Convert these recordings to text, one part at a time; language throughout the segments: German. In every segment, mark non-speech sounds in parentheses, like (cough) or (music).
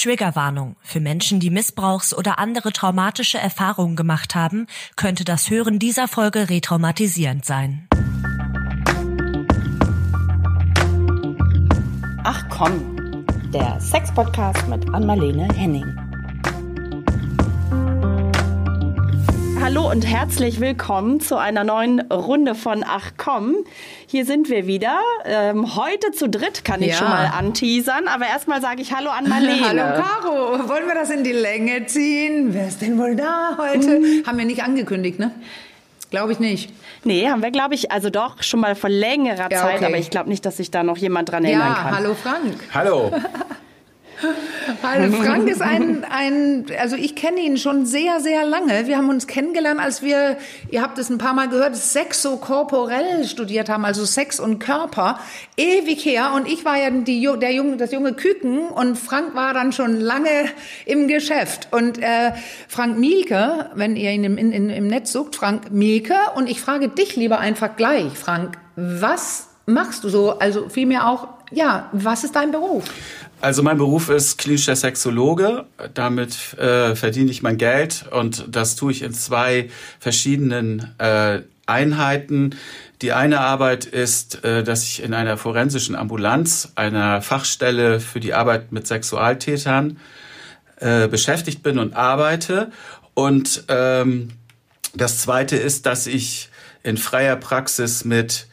Triggerwarnung. Für Menschen, die Missbrauchs- oder andere traumatische Erfahrungen gemacht haben, könnte das Hören dieser Folge retraumatisierend sein. Ach komm, der Sex-Podcast mit Anmalene Henning. Hallo und herzlich willkommen zu einer neuen Runde von Ach komm. Hier sind wir wieder. Ähm, heute zu dritt kann ich ja. schon mal anteasern, aber erstmal sage ich Hallo an Marlene. (laughs) Hallo Caro. Wollen wir das in die Länge ziehen? Wer ist denn wohl da heute? Hm. Haben wir nicht angekündigt, ne? Glaube ich nicht. Nee, haben wir, glaube ich, also doch schon mal vor längerer ja, Zeit, okay. aber ich glaube nicht, dass sich da noch jemand dran erinnern ja, kann. Hallo Frank. Hallo. (laughs) Weil (laughs) Frank ist ein, ein also ich kenne ihn schon sehr, sehr lange. Wir haben uns kennengelernt, als wir, ihr habt es ein paar Mal gehört, sexokorporell studiert haben, also Sex und Körper. Ewig her. Und ich war ja die, der junge, das junge Küken und Frank war dann schon lange im Geschäft. Und äh, Frank Mielke, wenn ihr ihn im, in, im Netz sucht, Frank Mielke. Und ich frage dich lieber einfach gleich, Frank, was machst du so? Also vielmehr auch, ja, was ist dein Beruf? Also mein Beruf ist klinischer Sexologe. Damit äh, verdiene ich mein Geld und das tue ich in zwei verschiedenen äh, Einheiten. Die eine Arbeit ist, äh, dass ich in einer forensischen Ambulanz, einer Fachstelle für die Arbeit mit Sexualtätern äh, beschäftigt bin und arbeite. Und ähm, das zweite ist, dass ich in freier Praxis mit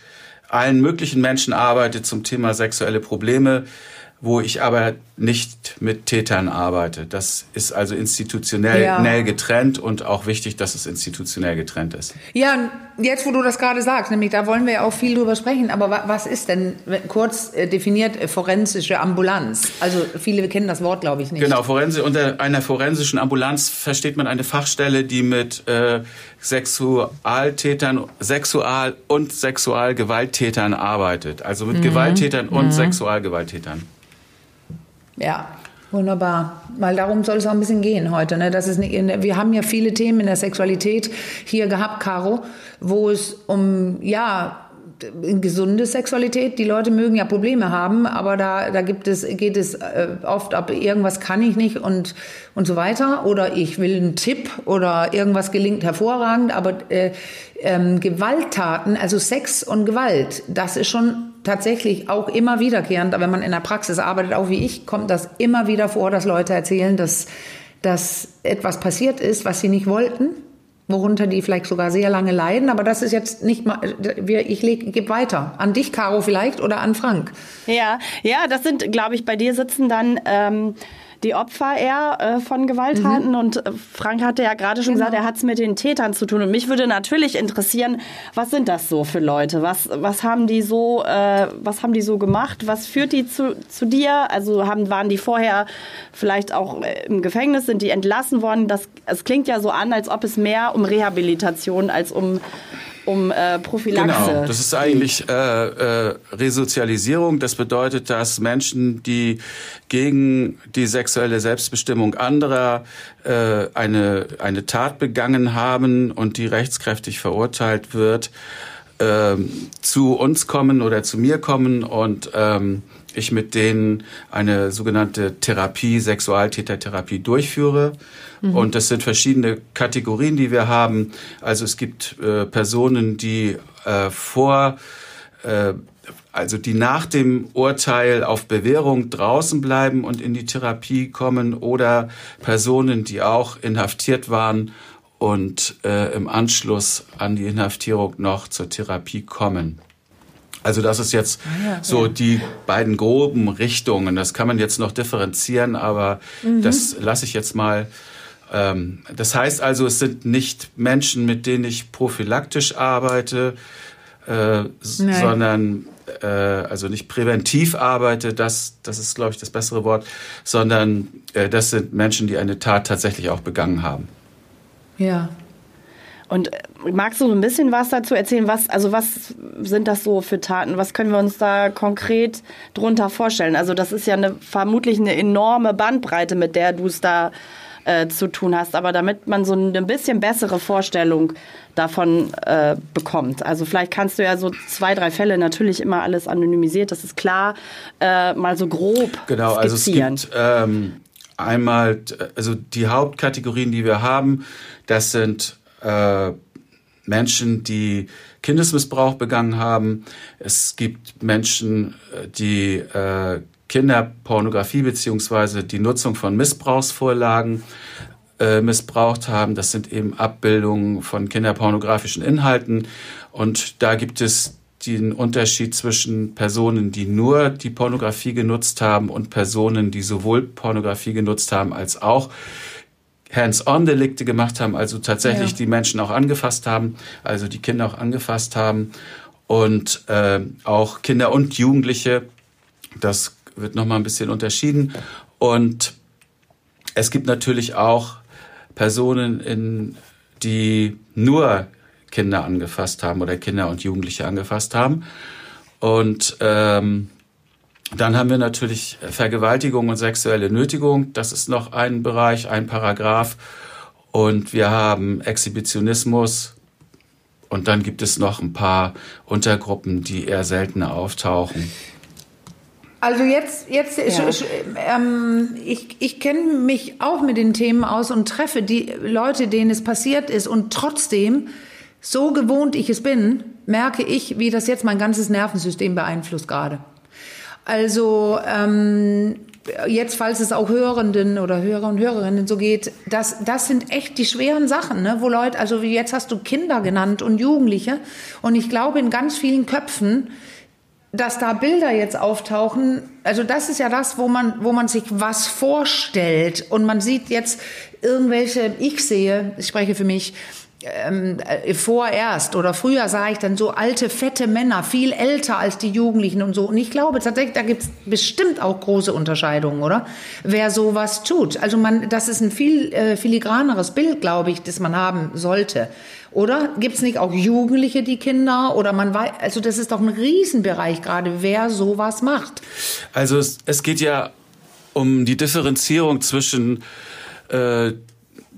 allen möglichen Menschen arbeite zum Thema sexuelle Probleme wo ich aber nicht mit Tätern arbeite. Das ist also institutionell ja. getrennt und auch wichtig, dass es institutionell getrennt ist. Ja, jetzt wo du das gerade sagst, nämlich da wollen wir ja auch viel drüber sprechen, aber was ist denn kurz äh, definiert äh, forensische Ambulanz? Also viele kennen das Wort, glaube ich, nicht. Genau, Forense, unter einer forensischen Ambulanz versteht man eine Fachstelle, die mit äh, Sexualtätern, Sexual- und Sexualgewalttätern arbeitet. Also mit mhm. Gewalttätern und mhm. Sexualgewalttätern. Ja, Wunderbar, weil darum soll es auch ein bisschen gehen heute. Ne? Das ist in, wir haben ja viele Themen in der Sexualität hier gehabt, Caro, wo es um ja gesunde Sexualität. Die Leute mögen ja Probleme haben, aber da, da gibt es, geht es äh, oft ab, irgendwas kann ich nicht und, und so weiter. Oder ich will einen Tipp oder irgendwas gelingt hervorragend. Aber äh, ähm, Gewalttaten, also Sex und Gewalt, das ist schon tatsächlich auch immer wiederkehrend, wenn man in der Praxis arbeitet, auch wie ich, kommt das immer wieder vor, dass Leute erzählen, dass, dass etwas passiert ist, was sie nicht wollten, worunter die vielleicht sogar sehr lange leiden. Aber das ist jetzt nicht mal, ich gebe weiter. An dich, Caro, vielleicht oder an Frank. Ja, ja, das sind, glaube ich, bei dir sitzen dann. Ähm die Opfer eher äh, von Gewalttaten. Mhm. Und äh, Frank hatte ja gerade schon genau. gesagt, er hat es mit den Tätern zu tun. Und mich würde natürlich interessieren, was sind das so für Leute? Was, was haben die so, äh, was haben die so gemacht? Was führt die zu, zu dir? Also haben, waren die vorher vielleicht auch äh, im Gefängnis? Sind die entlassen worden? Das, es klingt ja so an, als ob es mehr um Rehabilitation als um um äh, Prophylaxe. Genau, das ist eigentlich äh, äh, Resozialisierung. Das bedeutet, dass Menschen, die gegen die sexuelle Selbstbestimmung anderer äh, eine, eine Tat begangen haben und die rechtskräftig verurteilt wird, äh, zu uns kommen oder zu mir kommen und ähm, ich mit denen eine sogenannte Therapie, Sexualtätertherapie durchführe. Mhm. Und das sind verschiedene Kategorien, die wir haben. Also es gibt äh, Personen, die äh, vor, äh, also die nach dem Urteil auf Bewährung draußen bleiben und in die Therapie kommen oder Personen, die auch inhaftiert waren und äh, im Anschluss an die Inhaftierung noch zur Therapie kommen. Also das ist jetzt ah, ja, so ja. die beiden groben Richtungen. Das kann man jetzt noch differenzieren, aber mhm. das lasse ich jetzt mal. Ähm, das heißt also, es sind nicht Menschen, mit denen ich prophylaktisch arbeite, äh, sondern äh, also nicht präventiv arbeite, das, das ist, glaube ich, das bessere Wort, sondern äh, das sind Menschen, die eine Tat tatsächlich auch begangen haben. Ja, und äh, magst du so ein bisschen was dazu erzählen? Was, also was sind das so für Taten? Was können wir uns da konkret drunter vorstellen? Also das ist ja eine, vermutlich eine enorme Bandbreite, mit der du es da äh, zu tun hast. Aber damit man so ein bisschen bessere Vorstellung davon äh, bekommt. Also vielleicht kannst du ja so zwei, drei Fälle, natürlich immer alles anonymisiert, das ist klar, äh, mal so grob Genau, skizzieren. also es gibt ähm, einmal, also die Hauptkategorien, die wir haben, das sind äh, Menschen, die Kindesmissbrauch begangen haben. Es gibt Menschen, äh, die äh, Kinderpornografie beziehungsweise die Nutzung von Missbrauchsvorlagen äh, missbraucht haben. Das sind eben Abbildungen von kinderpornografischen Inhalten. Und da gibt es den Unterschied zwischen Personen, die nur die Pornografie genutzt haben und Personen, die sowohl Pornografie genutzt haben als auch Hands-on-Delikte gemacht haben, also tatsächlich ja. die Menschen auch angefasst haben, also die Kinder auch angefasst haben und äh, auch Kinder und Jugendliche. Das wird nochmal ein bisschen unterschieden. Und es gibt natürlich auch Personen, in, die nur Kinder angefasst haben oder Kinder und Jugendliche angefasst haben. Und ähm, dann haben wir natürlich Vergewaltigung und sexuelle Nötigung. Das ist noch ein Bereich, ein Paragraph. Und wir haben Exhibitionismus. Und dann gibt es noch ein paar Untergruppen, die eher seltener auftauchen. Also jetzt, jetzt ja. ich, ähm, ich, ich kenne mich auch mit den Themen aus und treffe die Leute, denen es passiert ist. Und trotzdem, so gewohnt ich es bin, merke ich, wie das jetzt mein ganzes Nervensystem beeinflusst gerade. Also ähm, jetzt, falls es auch Hörenden oder Hörer und Hörerinnen so geht, das, das sind echt die schweren Sachen, ne? wo Leute, also jetzt hast du Kinder genannt und Jugendliche. Und ich glaube, in ganz vielen Köpfen, dass da Bilder jetzt auftauchen, also das ist ja das, wo man, wo man sich was vorstellt und man sieht jetzt irgendwelche, ich sehe, ich spreche für mich, ähm, äh, vorerst oder früher sah ich dann so alte, fette Männer, viel älter als die Jugendlichen und so. Und ich glaube tatsächlich, da gibt es bestimmt auch große Unterscheidungen, oder? Wer sowas tut. Also man, das ist ein viel äh, filigraneres Bild, glaube ich, das man haben sollte. Oder gibt es nicht auch Jugendliche, die Kinder? Oder man weiß, also das ist doch ein Riesenbereich gerade, wer sowas macht. Also es, es geht ja um die Differenzierung zwischen äh,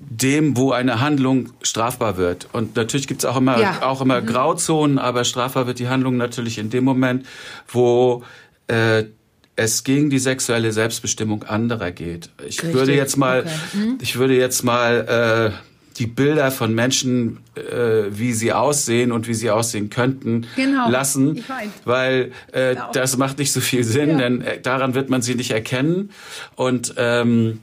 dem, wo eine Handlung strafbar wird. Und natürlich gibt es auch immer, ja. auch immer mhm. Grauzonen, aber strafbar wird die Handlung natürlich in dem Moment, wo äh, es gegen die sexuelle Selbstbestimmung anderer geht. Ich Richtig. würde jetzt mal, okay. mhm. ich würde jetzt mal äh, die Bilder von Menschen, äh, wie sie aussehen und wie sie aussehen könnten, genau. lassen, weil äh, genau. das macht nicht so viel Sinn, ja. denn äh, daran wird man sie nicht erkennen und ähm,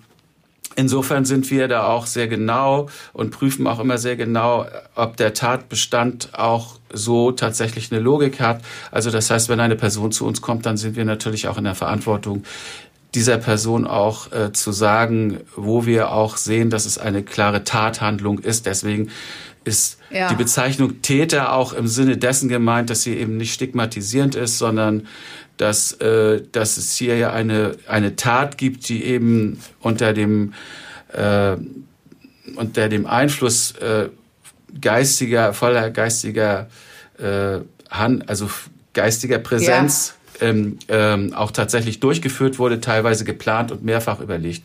Insofern sind wir da auch sehr genau und prüfen auch immer sehr genau, ob der Tatbestand auch so tatsächlich eine Logik hat. Also das heißt, wenn eine Person zu uns kommt, dann sind wir natürlich auch in der Verantwortung, dieser Person auch äh, zu sagen, wo wir auch sehen, dass es eine klare Tathandlung ist. Deswegen ist ja. die Bezeichnung Täter auch im Sinne dessen gemeint, dass sie eben nicht stigmatisierend ist, sondern dass, äh, dass es hier ja eine, eine Tat gibt, die eben unter dem, äh, unter dem Einfluss äh, geistiger, voller geistiger äh, Hand, also geistiger Präsenz ja. ähm, ähm, auch tatsächlich durchgeführt wurde, teilweise geplant und mehrfach überlegt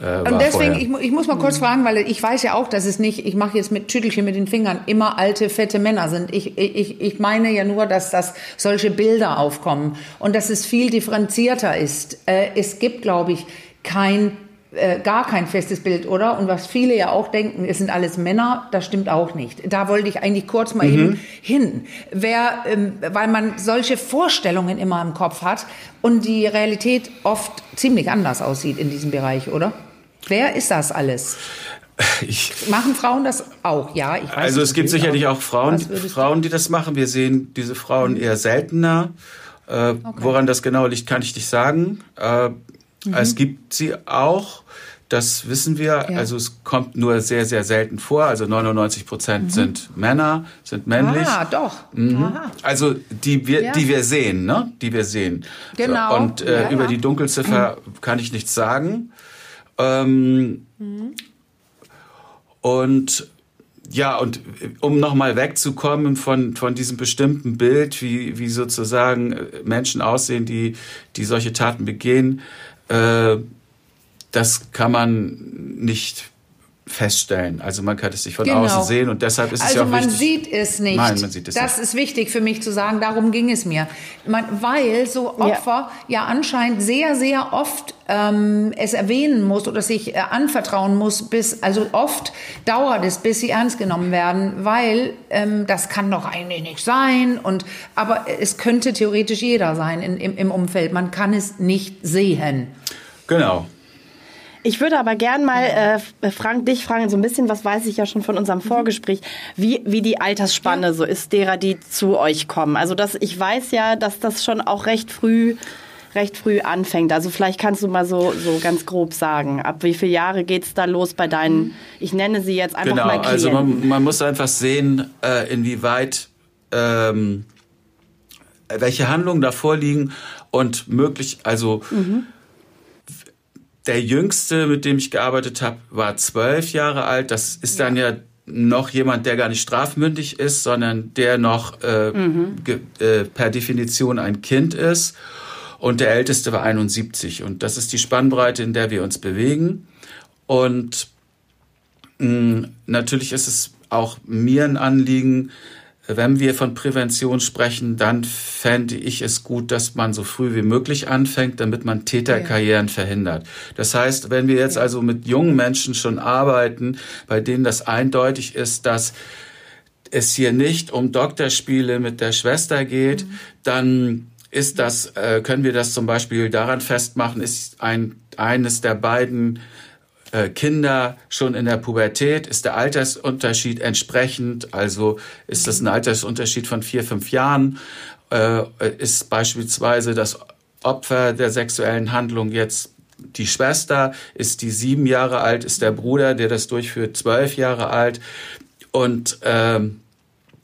äh, und deswegen, ich, ich, muss mal kurz fragen, weil ich weiß ja auch, dass es nicht, ich mache jetzt mit Tüttelchen mit den Fingern, immer alte, fette Männer sind. Ich, ich, ich meine ja nur, dass das solche Bilder aufkommen und dass es viel differenzierter ist. Äh, es gibt, glaube ich, kein äh, gar kein festes Bild, oder? Und was viele ja auch denken, es sind alles Männer, das stimmt auch nicht. Da wollte ich eigentlich kurz mal mhm. eben hin. Wer, ähm, weil man solche Vorstellungen immer im Kopf hat und die Realität oft ziemlich anders aussieht in diesem Bereich, oder? Wer ist das alles? (laughs) Ich, machen Frauen das auch? Ja, ich weiß Also es gibt sicherlich auch Frauen, Frauen, die das machen. Wir sehen diese Frauen eher seltener. Äh, okay. Woran das genau liegt, kann ich nicht sagen. Äh, mhm. Es gibt sie auch. Das wissen wir. Ja. Also es kommt nur sehr, sehr selten vor. Also 99 Prozent mhm. sind Männer, sind männlich. Ah, doch. Mhm. Also die wir, ja. die wir sehen, ne? Die wir sehen. Genau. Und äh, ja, über die Dunkelziffer mhm. kann ich nichts sagen. Ähm, mhm. Und ja, und um nochmal wegzukommen von, von diesem bestimmten Bild, wie, wie sozusagen Menschen aussehen, die, die solche Taten begehen, äh, das kann man nicht feststellen. Also man kann es nicht von genau. außen sehen und deshalb ist also es ja auch wichtig. Also man sieht es nicht. Nein, man sieht es das nicht. ist wichtig für mich zu sagen, darum ging es mir. Man, weil so Opfer ja, ja anscheinend sehr, sehr oft ähm, es erwähnen muss oder sich äh, anvertrauen muss, bis, also oft dauert es, bis sie ernst genommen werden, weil ähm, das kann doch eigentlich nicht sein und, aber es könnte theoretisch jeder sein in, im, im Umfeld. Man kann es nicht sehen. Genau. Ich würde aber gern mal, äh, Frank, dich fragen, so ein bisschen, was weiß ich ja schon von unserem Vorgespräch, wie, wie die Altersspanne ja. so ist, derer, die zu euch kommen. Also das, ich weiß ja, dass das schon auch recht früh recht früh anfängt. Also vielleicht kannst du mal so, so ganz grob sagen, ab wie viele Jahre geht es da los bei deinen, ich nenne sie jetzt einfach genau, mal Klienten. Also man, man muss einfach sehen, äh, inwieweit ähm, welche Handlungen da vorliegen und möglich, also mhm der Jüngste, mit dem ich gearbeitet habe, war zwölf Jahre alt. Das ist dann ja noch jemand, der gar nicht strafmündig ist, sondern der noch äh, mhm. äh, per Definition ein Kind ist. Und der Älteste war 71. Und das ist die Spannbreite, in der wir uns bewegen. Und mh, natürlich ist es auch mir ein Anliegen, wenn wir von Prävention sprechen, dann fände ich es gut, dass man so früh wie möglich anfängt, damit man Täterkarrieren ja. verhindert. Das heißt, wenn wir jetzt also mit jungen Menschen schon arbeiten, bei denen das eindeutig ist, dass es hier nicht um Doktorspiele mit der Schwester geht, mhm. dann ist das, äh, können wir das zum Beispiel daran festmachen, ist ein, eines der beiden Kinder schon in der Pubertät? Ist der Altersunterschied entsprechend? Also ist das ein Altersunterschied von vier, fünf Jahren? Äh, ist beispielsweise das Opfer der sexuellen Handlung jetzt die Schwester? Ist die sieben Jahre alt? Ist der Bruder, der das durchführt, zwölf Jahre alt? Und ähm,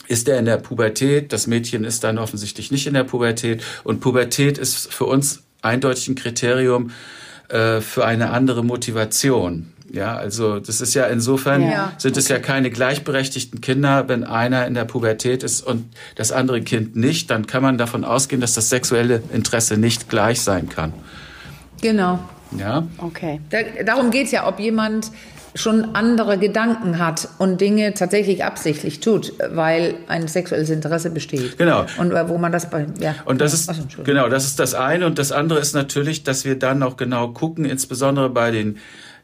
ist er in der Pubertät? Das Mädchen ist dann offensichtlich nicht in der Pubertät. Und Pubertät ist für uns eindeutig ein Kriterium, äh, für eine andere Motivation. Ja, also das ist ja insofern ja, sind es ja keine gleichberechtigten Kinder, wenn einer in der Pubertät ist und das andere Kind nicht, dann kann man davon ausgehen, dass das sexuelle Interesse nicht gleich sein kann. Genau. Ja. Okay. Da, darum geht's ja, ob jemand schon andere Gedanken hat und Dinge tatsächlich absichtlich tut, weil ein sexuelles Interesse besteht. Genau. Und äh, wo man das bei ja. Und das ist Achso, genau, das ist das eine und das andere ist natürlich, dass wir dann auch genau gucken, insbesondere bei den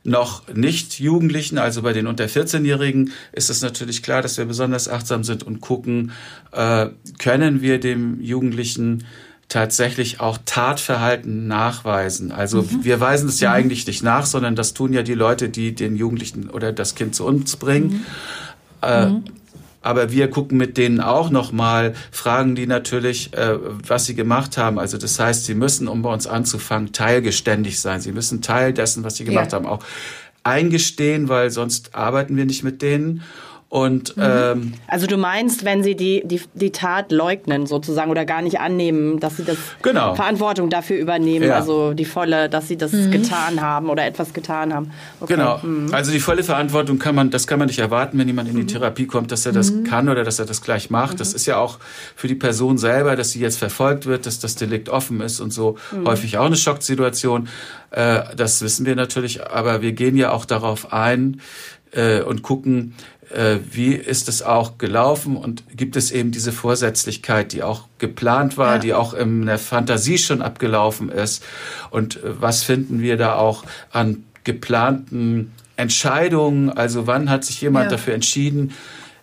noch nicht Jugendlichen, also bei den unter 14-Jährigen, ist es natürlich klar, dass wir besonders achtsam sind und gucken, äh, können wir dem Jugendlichen tatsächlich auch Tatverhalten nachweisen. Also mhm. wir weisen es ja mhm. eigentlich nicht nach, sondern das tun ja die Leute, die den Jugendlichen oder das Kind zu uns bringen. Mhm. Äh, mhm. aber wir gucken mit denen auch nochmal, fragen die natürlich, äh, was sie gemacht haben. Also das heißt, sie müssen, um bei uns anzufangen, teilgeständig sein. Sie müssen Teil dessen, was sie gemacht ja. haben, auch eingestehen, weil sonst arbeiten wir nicht mit denen. Und, mhm. ähm, also du meinst, wenn sie die, die, die Tat leugnen sozusagen oder gar nicht annehmen, dass sie das genau. Verantwortung dafür übernehmen, ja. also die volle, dass sie das mhm. getan haben oder etwas getan haben. Okay. Genau. Mhm. Also die volle Verantwortung kann man, das kann man nicht erwarten, wenn jemand in die mhm. Therapie kommt, dass er das mhm. kann oder dass er das gleich macht. Das mhm. ist ja auch für die Person selber, dass sie jetzt verfolgt wird, dass das Delikt offen ist und so häufig auch eine Schocksituation. Äh, das wissen wir natürlich, aber wir gehen ja auch darauf ein äh, und gucken, wie ist es auch gelaufen und gibt es eben diese Vorsätzlichkeit, die auch geplant war, ja. die auch in der Fantasie schon abgelaufen ist und äh, was finden wir da auch an geplanten Entscheidungen, also wann hat sich jemand ja. dafür entschieden,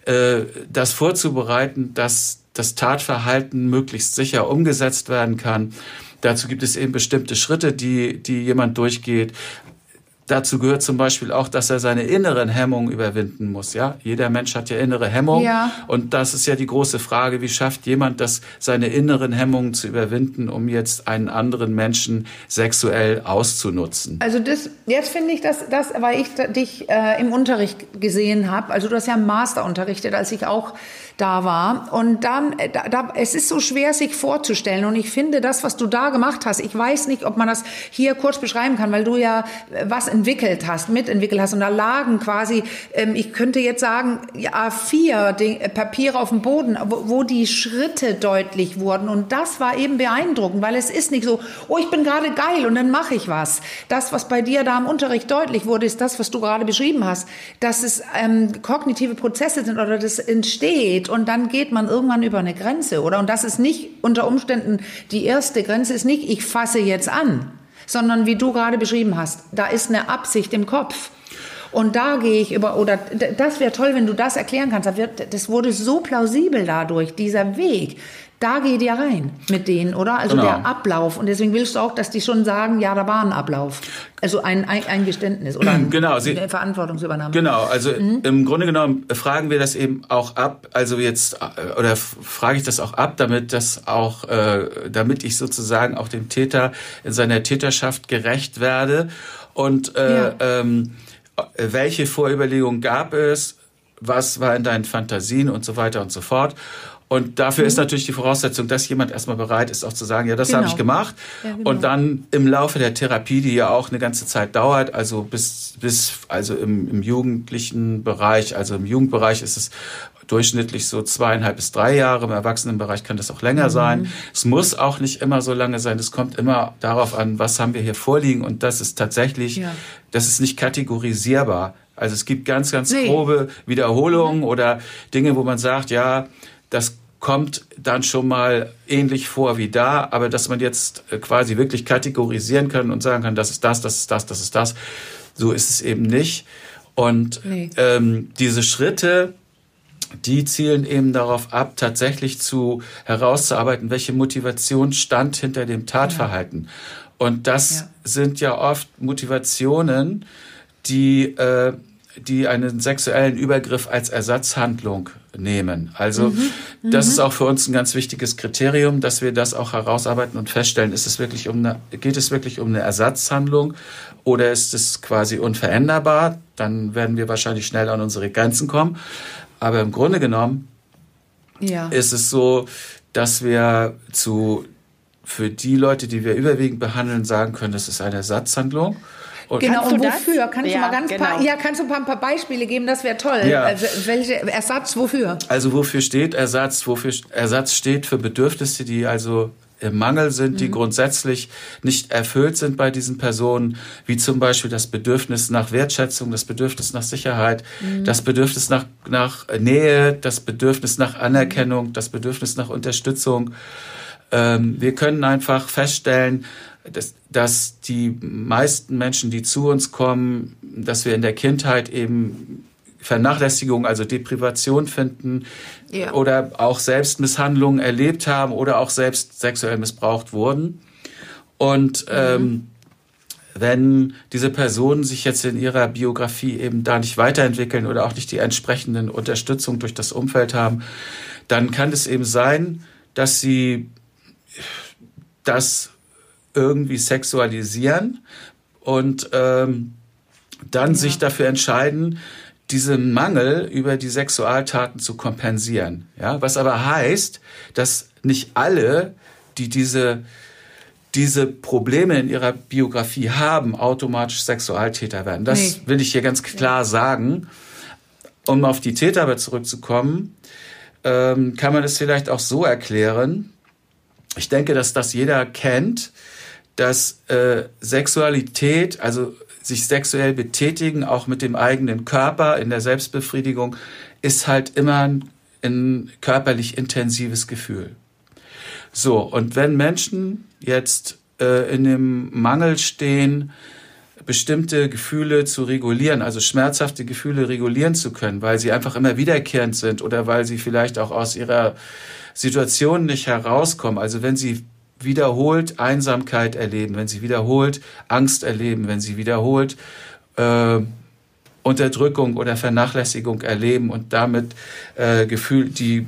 äh, das vorzubereiten, dass das Tatverhalten möglichst sicher umgesetzt werden kann. Dazu gibt es eben bestimmte Schritte, die, die jemand durchgeht. Dazu gehört zum Beispiel auch, dass er seine inneren Hemmungen überwinden muss. Ja, jeder Mensch hat ja innere Hemmungen. Ja. Und das ist ja die große Frage: Wie schafft jemand das, seine inneren Hemmungen zu überwinden, um jetzt einen anderen Menschen sexuell auszunutzen? Also das, jetzt finde ich das, das, weil ich dich äh, im Unterricht gesehen habe. Also du hast ja Master unterrichtet, als ich auch da war. Und dann, äh, da, da, es ist so schwer, sich vorzustellen. Und ich finde, das, was du da gemacht hast, ich weiß nicht, ob man das hier kurz beschreiben kann, weil du ja was entwickelt hast, mitentwickelt hast. Und da lagen quasi, ähm, ich könnte jetzt sagen, A4 die, äh, Papiere auf dem Boden, wo, wo die Schritte deutlich wurden. Und das war eben beeindruckend, weil es ist nicht so, oh, ich bin gerade geil und dann mache ich was. Das, was bei dir da im Unterricht deutlich wurde, ist das, was du gerade beschrieben hast, dass es ähm, kognitive Prozesse sind oder das entsteht und dann geht man irgendwann über eine Grenze, oder? Und das ist nicht unter Umständen die erste Grenze, ist nicht, ich fasse jetzt an, sondern wie du gerade beschrieben hast, da ist eine Absicht im Kopf. Und da gehe ich über, oder das wäre toll, wenn du das erklären kannst. Das wurde so plausibel dadurch, dieser Weg da geht ihr rein mit denen, oder? Also genau. der Ablauf. Und deswegen willst du auch, dass die schon sagen, ja, da war ein Ablauf. Also ein, ein, ein Geständnis oder (clears throat) genau, Sie, eine Verantwortungsübernahme. Genau, also mhm. im Grunde genommen fragen wir das eben auch ab, also jetzt, äh, oder frage ich das auch ab, damit das auch, äh, damit ich sozusagen auch dem Täter in seiner Täterschaft gerecht werde. Und äh, ja. ähm, welche Vorüberlegungen gab es? Was war in deinen Fantasien und so weiter und so fort? Und dafür mhm. ist natürlich die Voraussetzung, dass jemand erstmal bereit ist, auch zu sagen, ja, das genau. habe ich gemacht. Ja, genau. Und dann im Laufe der Therapie, die ja auch eine ganze Zeit dauert, also bis, bis also im, im jugendlichen Bereich, also im Jugendbereich ist es durchschnittlich so zweieinhalb bis drei Jahre. Im Erwachsenenbereich kann das auch länger mhm. sein. Es muss auch nicht immer so lange sein. Es kommt immer darauf an, was haben wir hier vorliegen. Und das ist tatsächlich, ja. das ist nicht kategorisierbar. Also es gibt ganz, ganz nee. grobe Wiederholungen mhm. oder Dinge, wo man sagt, ja, das kommt dann schon mal ähnlich vor wie da, aber dass man jetzt äh, quasi wirklich kategorisieren kann und sagen kann, das ist das, das ist das, das ist das, so ist es eben nicht. Und nee. ähm, diese Schritte, die zielen eben darauf ab, tatsächlich zu herauszuarbeiten, welche Motivation stand hinter dem Tatverhalten. Ja. Und das ja. sind ja oft Motivationen, die äh, die einen sexuellen Übergriff als Ersatzhandlung nehmen. Also mhm. das ist mhm. auch für uns ein ganz wichtiges Kriterium, dass wir das auch herausarbeiten und feststellen, ist es wirklich um eine, geht es wirklich um eine Ersatzhandlung oder ist es quasi unveränderbar? Dann werden wir wahrscheinlich schnell an unsere Grenzen kommen. Aber im Grunde genommen ja. ist es so, dass wir zu für die Leute, die wir überwiegend behandeln, sagen können, das ist eine Ersatzhandlung. Und genau, und wofür? Kannst ja, du mal ganz genau. paar, ja, kannst du ein paar, Beispiele geben? Das wäre toll. Ja. Also, welche Ersatz, wofür? Also wofür steht Ersatz? Wofür Ersatz steht für Bedürfnisse, die also im Mangel sind, die mhm. grundsätzlich nicht erfüllt sind bei diesen Personen, wie zum Beispiel das Bedürfnis nach Wertschätzung, das Bedürfnis nach Sicherheit, mhm. das Bedürfnis nach, nach Nähe, das Bedürfnis nach Anerkennung, das Bedürfnis nach Unterstützung. Ähm, wir können einfach feststellen, dass, dass die meisten Menschen, die zu uns kommen, dass wir in der Kindheit eben Vernachlässigung, also Deprivation finden ja. oder auch Selbstmisshandlungen erlebt haben oder auch selbst sexuell missbraucht wurden. Und mhm. ähm, wenn diese Personen sich jetzt in ihrer Biografie eben da nicht weiterentwickeln oder auch nicht die entsprechenden Unterstützung durch das Umfeld haben, dann kann es eben sein, dass sie das irgendwie sexualisieren und ähm, dann ja. sich dafür entscheiden, diesen Mangel über die Sexualtaten zu kompensieren. Ja, was aber heißt, dass nicht alle, die diese diese Probleme in ihrer Biografie haben, automatisch Sexualtäter werden. Das nee. will ich hier ganz klar sagen. Um auf die Täter aber zurückzukommen, ähm, kann man es vielleicht auch so erklären. Ich denke, dass das jeder kennt, dass äh, Sexualität, also sich sexuell betätigen, auch mit dem eigenen Körper in der Selbstbefriedigung, ist halt immer ein, ein körperlich intensives Gefühl. So, und wenn Menschen jetzt äh, in dem Mangel stehen, bestimmte Gefühle zu regulieren, also schmerzhafte Gefühle regulieren zu können, weil sie einfach immer wiederkehrend sind oder weil sie vielleicht auch aus ihrer Situation nicht herauskommen. Also wenn sie wiederholt Einsamkeit erleben, wenn sie wiederholt Angst erleben, wenn sie wiederholt äh, Unterdrückung oder Vernachlässigung erleben und damit äh, Gefühl, die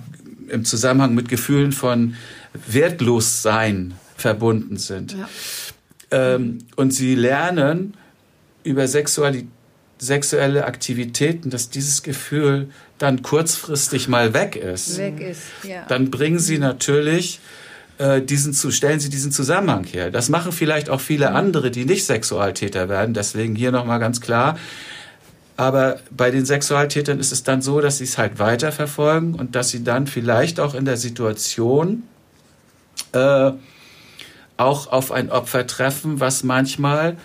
im Zusammenhang mit Gefühlen von Wertlossein verbunden sind. Ja. Ähm, und sie lernen über Sexualität sexuelle Aktivitäten, dass dieses Gefühl dann kurzfristig mal weg ist. Weg ist, ja. Dann bringen sie natürlich diesen zu stellen Sie diesen Zusammenhang her. Das machen vielleicht auch viele andere, die nicht Sexualtäter werden. Deswegen hier nochmal ganz klar. Aber bei den Sexualtätern ist es dann so, dass sie es halt weiterverfolgen und dass sie dann vielleicht auch in der Situation äh, auch auf ein Opfer treffen, was manchmal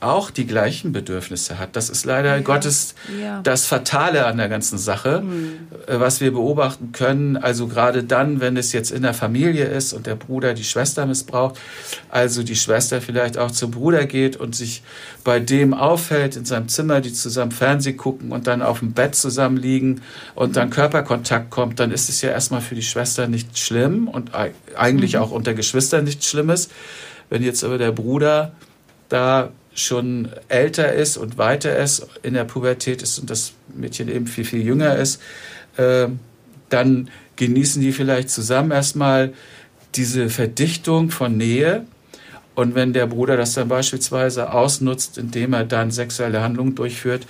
auch die gleichen Bedürfnisse hat. Das ist leider ja. Gottes ja. das Fatale an der ganzen Sache, mhm. was wir beobachten können. Also gerade dann, wenn es jetzt in der Familie ist und der Bruder die Schwester missbraucht, also die Schwester vielleicht auch zum Bruder geht und sich bei dem aufhält in seinem Zimmer, die zusammen Fernsehen gucken und dann auf dem Bett zusammen liegen und dann Körperkontakt kommt, dann ist es ja erstmal für die Schwester nicht schlimm und eigentlich mhm. auch unter Geschwistern nichts Schlimmes. Wenn jetzt aber der Bruder da schon älter ist und weiter ist, in der Pubertät ist und das Mädchen eben viel, viel jünger ist, äh, dann genießen die vielleicht zusammen erstmal diese Verdichtung von Nähe. Und wenn der Bruder das dann beispielsweise ausnutzt, indem er dann sexuelle Handlungen durchführt,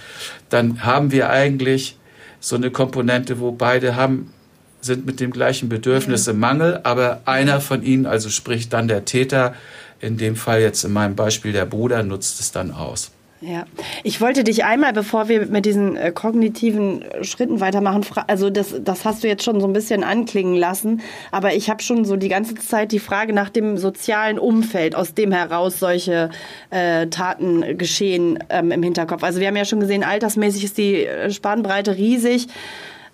dann haben wir eigentlich so eine Komponente, wo beide haben, sind mit dem gleichen Bedürfnis im Mangel, aber einer von ihnen, also sprich dann der Täter, in dem Fall jetzt in meinem Beispiel der Bruder nutzt es dann aus. Ja, ich wollte dich einmal, bevor wir mit diesen äh, kognitiven Schritten weitermachen, also das, das hast du jetzt schon so ein bisschen anklingen lassen, aber ich habe schon so die ganze Zeit die Frage nach dem sozialen Umfeld, aus dem heraus solche äh, Taten geschehen ähm, im Hinterkopf. Also wir haben ja schon gesehen, altersmäßig ist die äh, Spannbreite riesig.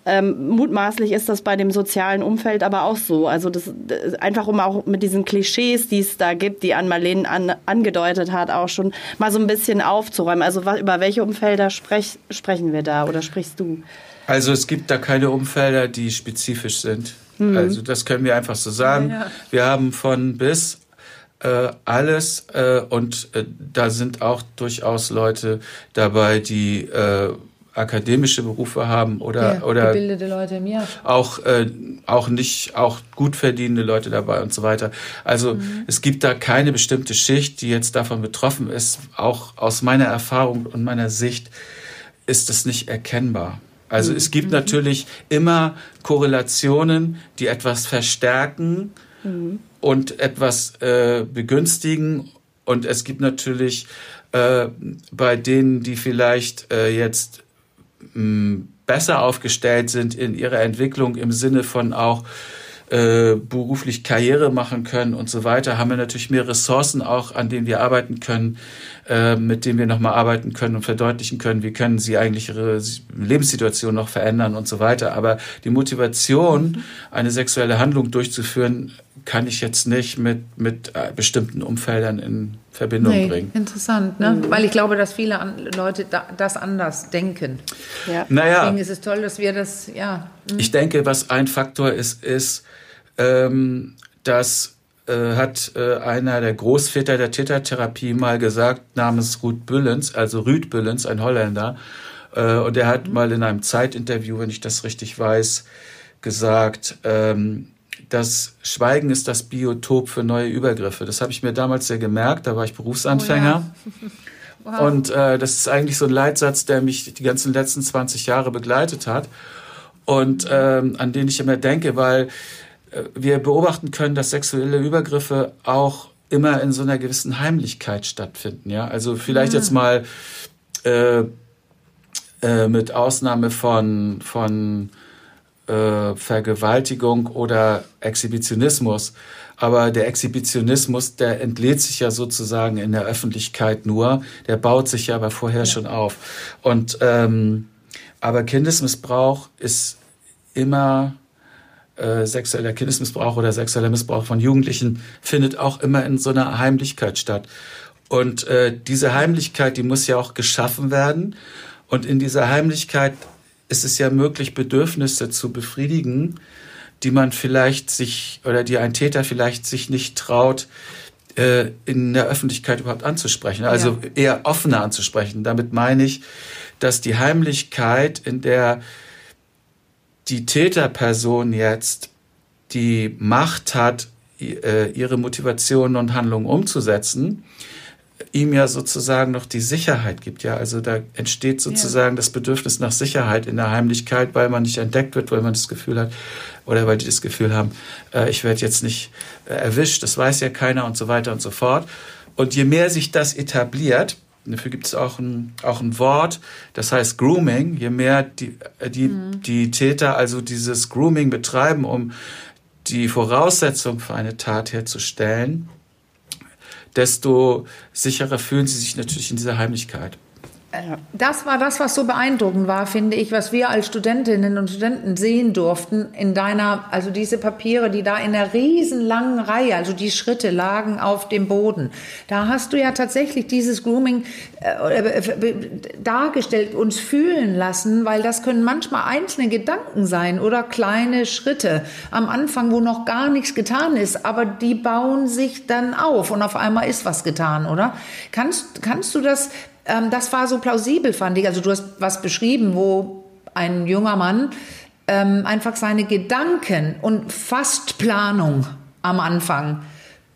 Ähm, mutmaßlich ist das bei dem sozialen Umfeld aber auch so. Also das, das einfach um auch mit diesen Klischees, die es da gibt, die Ann Marlene an, angedeutet hat, auch schon mal so ein bisschen aufzuräumen. Also was, über welche Umfelder sprech, sprechen wir da oder sprichst du? Also es gibt da keine Umfelder, die spezifisch sind. Mhm. Also das können wir einfach so sagen. Ja, ja. Wir haben von bis äh, alles äh, und äh, da sind auch durchaus Leute dabei, die äh, akademische Berufe haben oder ja, oder gebildete Leute mir auch äh, auch nicht auch gut verdienende Leute dabei und so weiter. Also mhm. es gibt da keine bestimmte Schicht, die jetzt davon betroffen ist. Auch aus meiner Erfahrung und meiner Sicht ist es nicht erkennbar. Also mhm. es gibt mhm. natürlich immer Korrelationen, die etwas verstärken mhm. und etwas äh, begünstigen. Und es gibt natürlich äh, bei denen, die vielleicht äh, jetzt besser aufgestellt sind in ihrer Entwicklung im Sinne von auch äh, beruflich Karriere machen können und so weiter, haben wir natürlich mehr Ressourcen auch, an denen wir arbeiten können, äh, mit denen wir nochmal arbeiten können und verdeutlichen können, wie können sie eigentlich ihre Lebenssituation noch verändern und so weiter. Aber die Motivation, eine sexuelle Handlung durchzuführen, kann ich jetzt nicht mit, mit äh, bestimmten Umfeldern in Verbindung nee, bringen. Interessant, ne? Mhm. Weil ich glaube, dass viele Leute das anders denken. Ja. Naja. Deswegen ist es toll, dass wir das, ja. Mhm. Ich denke, was ein Faktor ist, ist, ähm, dass äh, hat äh, einer der Großväter der Tätertherapie mal gesagt, namens Ruth Büllens, also Rüd Büllens, ein Holländer, äh, und er hat mhm. mal in einem Zeitinterview, wenn ich das richtig weiß, gesagt, ähm, das Schweigen ist das Biotop für neue Übergriffe. Das habe ich mir damals sehr gemerkt, da war ich Berufsanfänger. Oh ja. (laughs) wow. Und äh, das ist eigentlich so ein Leitsatz, der mich die ganzen letzten 20 Jahre begleitet hat und ähm, an den ich immer denke, weil äh, wir beobachten können, dass sexuelle Übergriffe auch immer in so einer gewissen Heimlichkeit stattfinden. Ja, also vielleicht ja. jetzt mal äh, äh, mit Ausnahme von von äh, Vergewaltigung oder Exhibitionismus. Aber der Exhibitionismus, der entlädt sich ja sozusagen in der Öffentlichkeit nur. Der baut sich ja aber vorher ja. schon auf. Und ähm, aber Kindesmissbrauch ist immer äh, sexueller Kindesmissbrauch oder sexueller Missbrauch von Jugendlichen findet auch immer in so einer Heimlichkeit statt. Und äh, diese Heimlichkeit, die muss ja auch geschaffen werden. Und in dieser Heimlichkeit ist es ja möglich, Bedürfnisse zu befriedigen, die man vielleicht sich oder die ein Täter vielleicht sich nicht traut, äh, in der Öffentlichkeit überhaupt anzusprechen. Also ja. eher offener anzusprechen. Damit meine ich, dass die Heimlichkeit, in der die Täterperson jetzt die Macht hat, äh, ihre Motivationen und Handlungen umzusetzen, ihm ja sozusagen noch die Sicherheit gibt. Ja, also da entsteht sozusagen ja. das Bedürfnis nach Sicherheit in der Heimlichkeit, weil man nicht entdeckt wird, weil man das Gefühl hat oder weil die das Gefühl haben, äh, ich werde jetzt nicht äh, erwischt, das weiß ja keiner und so weiter und so fort. Und je mehr sich das etabliert, dafür gibt es auch ein, auch ein Wort, das heißt Grooming, je mehr die, äh, die, mhm. die Täter also dieses Grooming betreiben, um die Voraussetzung für eine Tat herzustellen, desto sicherer fühlen sie sich natürlich in dieser Heimlichkeit. Das war das, was so beeindruckend war, finde ich, was wir als Studentinnen und Studenten sehen durften in deiner, also diese Papiere, die da in einer riesenlangen Reihe, also die Schritte lagen auf dem Boden. Da hast du ja tatsächlich dieses Grooming äh, äh, dargestellt, uns fühlen lassen, weil das können manchmal einzelne Gedanken sein oder kleine Schritte am Anfang, wo noch gar nichts getan ist, aber die bauen sich dann auf und auf einmal ist was getan, oder? Kannst, kannst du das ähm, das war so plausibel, fand ich. Also du hast was beschrieben, wo ein junger Mann ähm, einfach seine Gedanken und fast Planung am Anfang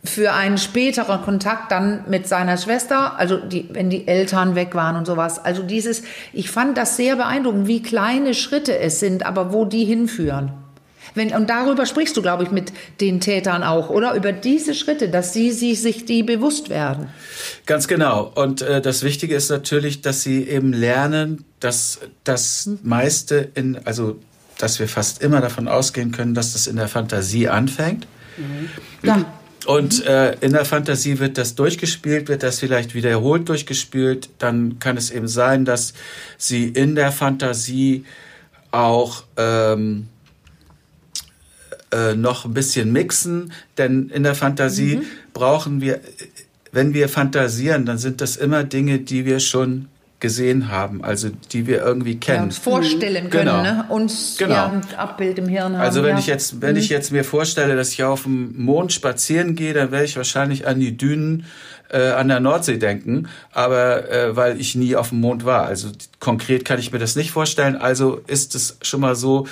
für einen späteren Kontakt dann mit seiner Schwester, also die, wenn die Eltern weg waren und sowas. Also dieses, ich fand das sehr beeindruckend, wie kleine Schritte es sind, aber wo die hinführen. Wenn, und darüber sprichst du, glaube ich, mit den Tätern auch, oder? Über diese Schritte, dass sie, sie sich die bewusst werden. Ganz genau. Und äh, das Wichtige ist natürlich, dass sie eben lernen, dass das meiste in, also dass wir fast immer davon ausgehen können, dass das in der Fantasie anfängt. Mhm. Ja. Und äh, in der Fantasie wird das durchgespielt, wird das vielleicht wiederholt durchgespielt. Dann kann es eben sein, dass sie in der Fantasie auch ähm, äh, noch ein bisschen mixen, denn in der Fantasie mhm. brauchen wir, wenn wir fantasieren, dann sind das immer Dinge, die wir schon gesehen haben, also die wir irgendwie kennen. Ja, uns vorstellen können, genau. ne? uns genau. ja, ein Abbild im Hirn haben. Also wenn ja. ich jetzt, wenn mhm. ich jetzt mir vorstelle, dass ich auf dem Mond spazieren gehe, dann werde ich wahrscheinlich an die Dünen äh, an der Nordsee denken, aber äh, weil ich nie auf dem Mond war. Also konkret kann ich mir das nicht vorstellen. Also ist es schon mal so,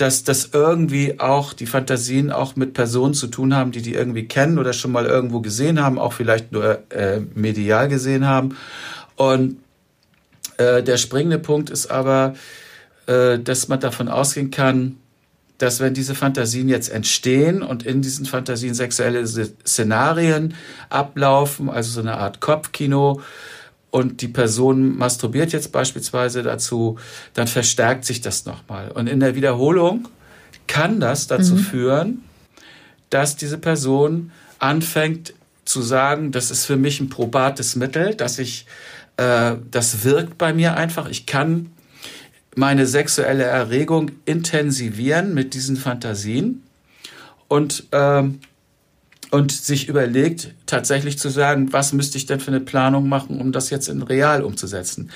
dass das irgendwie auch die Fantasien auch mit Personen zu tun haben, die die irgendwie kennen oder schon mal irgendwo gesehen haben, auch vielleicht nur äh, medial gesehen haben. Und äh, der springende Punkt ist aber, äh, dass man davon ausgehen kann, dass wenn diese Fantasien jetzt entstehen und in diesen Fantasien sexuelle Szenarien ablaufen, also so eine Art Kopfkino, und die Person masturbiert jetzt beispielsweise dazu, dann verstärkt sich das nochmal. Und in der Wiederholung kann das dazu mhm. führen, dass diese Person anfängt zu sagen, das ist für mich ein probates Mittel, dass ich, äh, das wirkt bei mir einfach. Ich kann meine sexuelle Erregung intensivieren mit diesen Fantasien und ähm, und sich überlegt, tatsächlich zu sagen, was müsste ich denn für eine Planung machen, um das jetzt in real umzusetzen.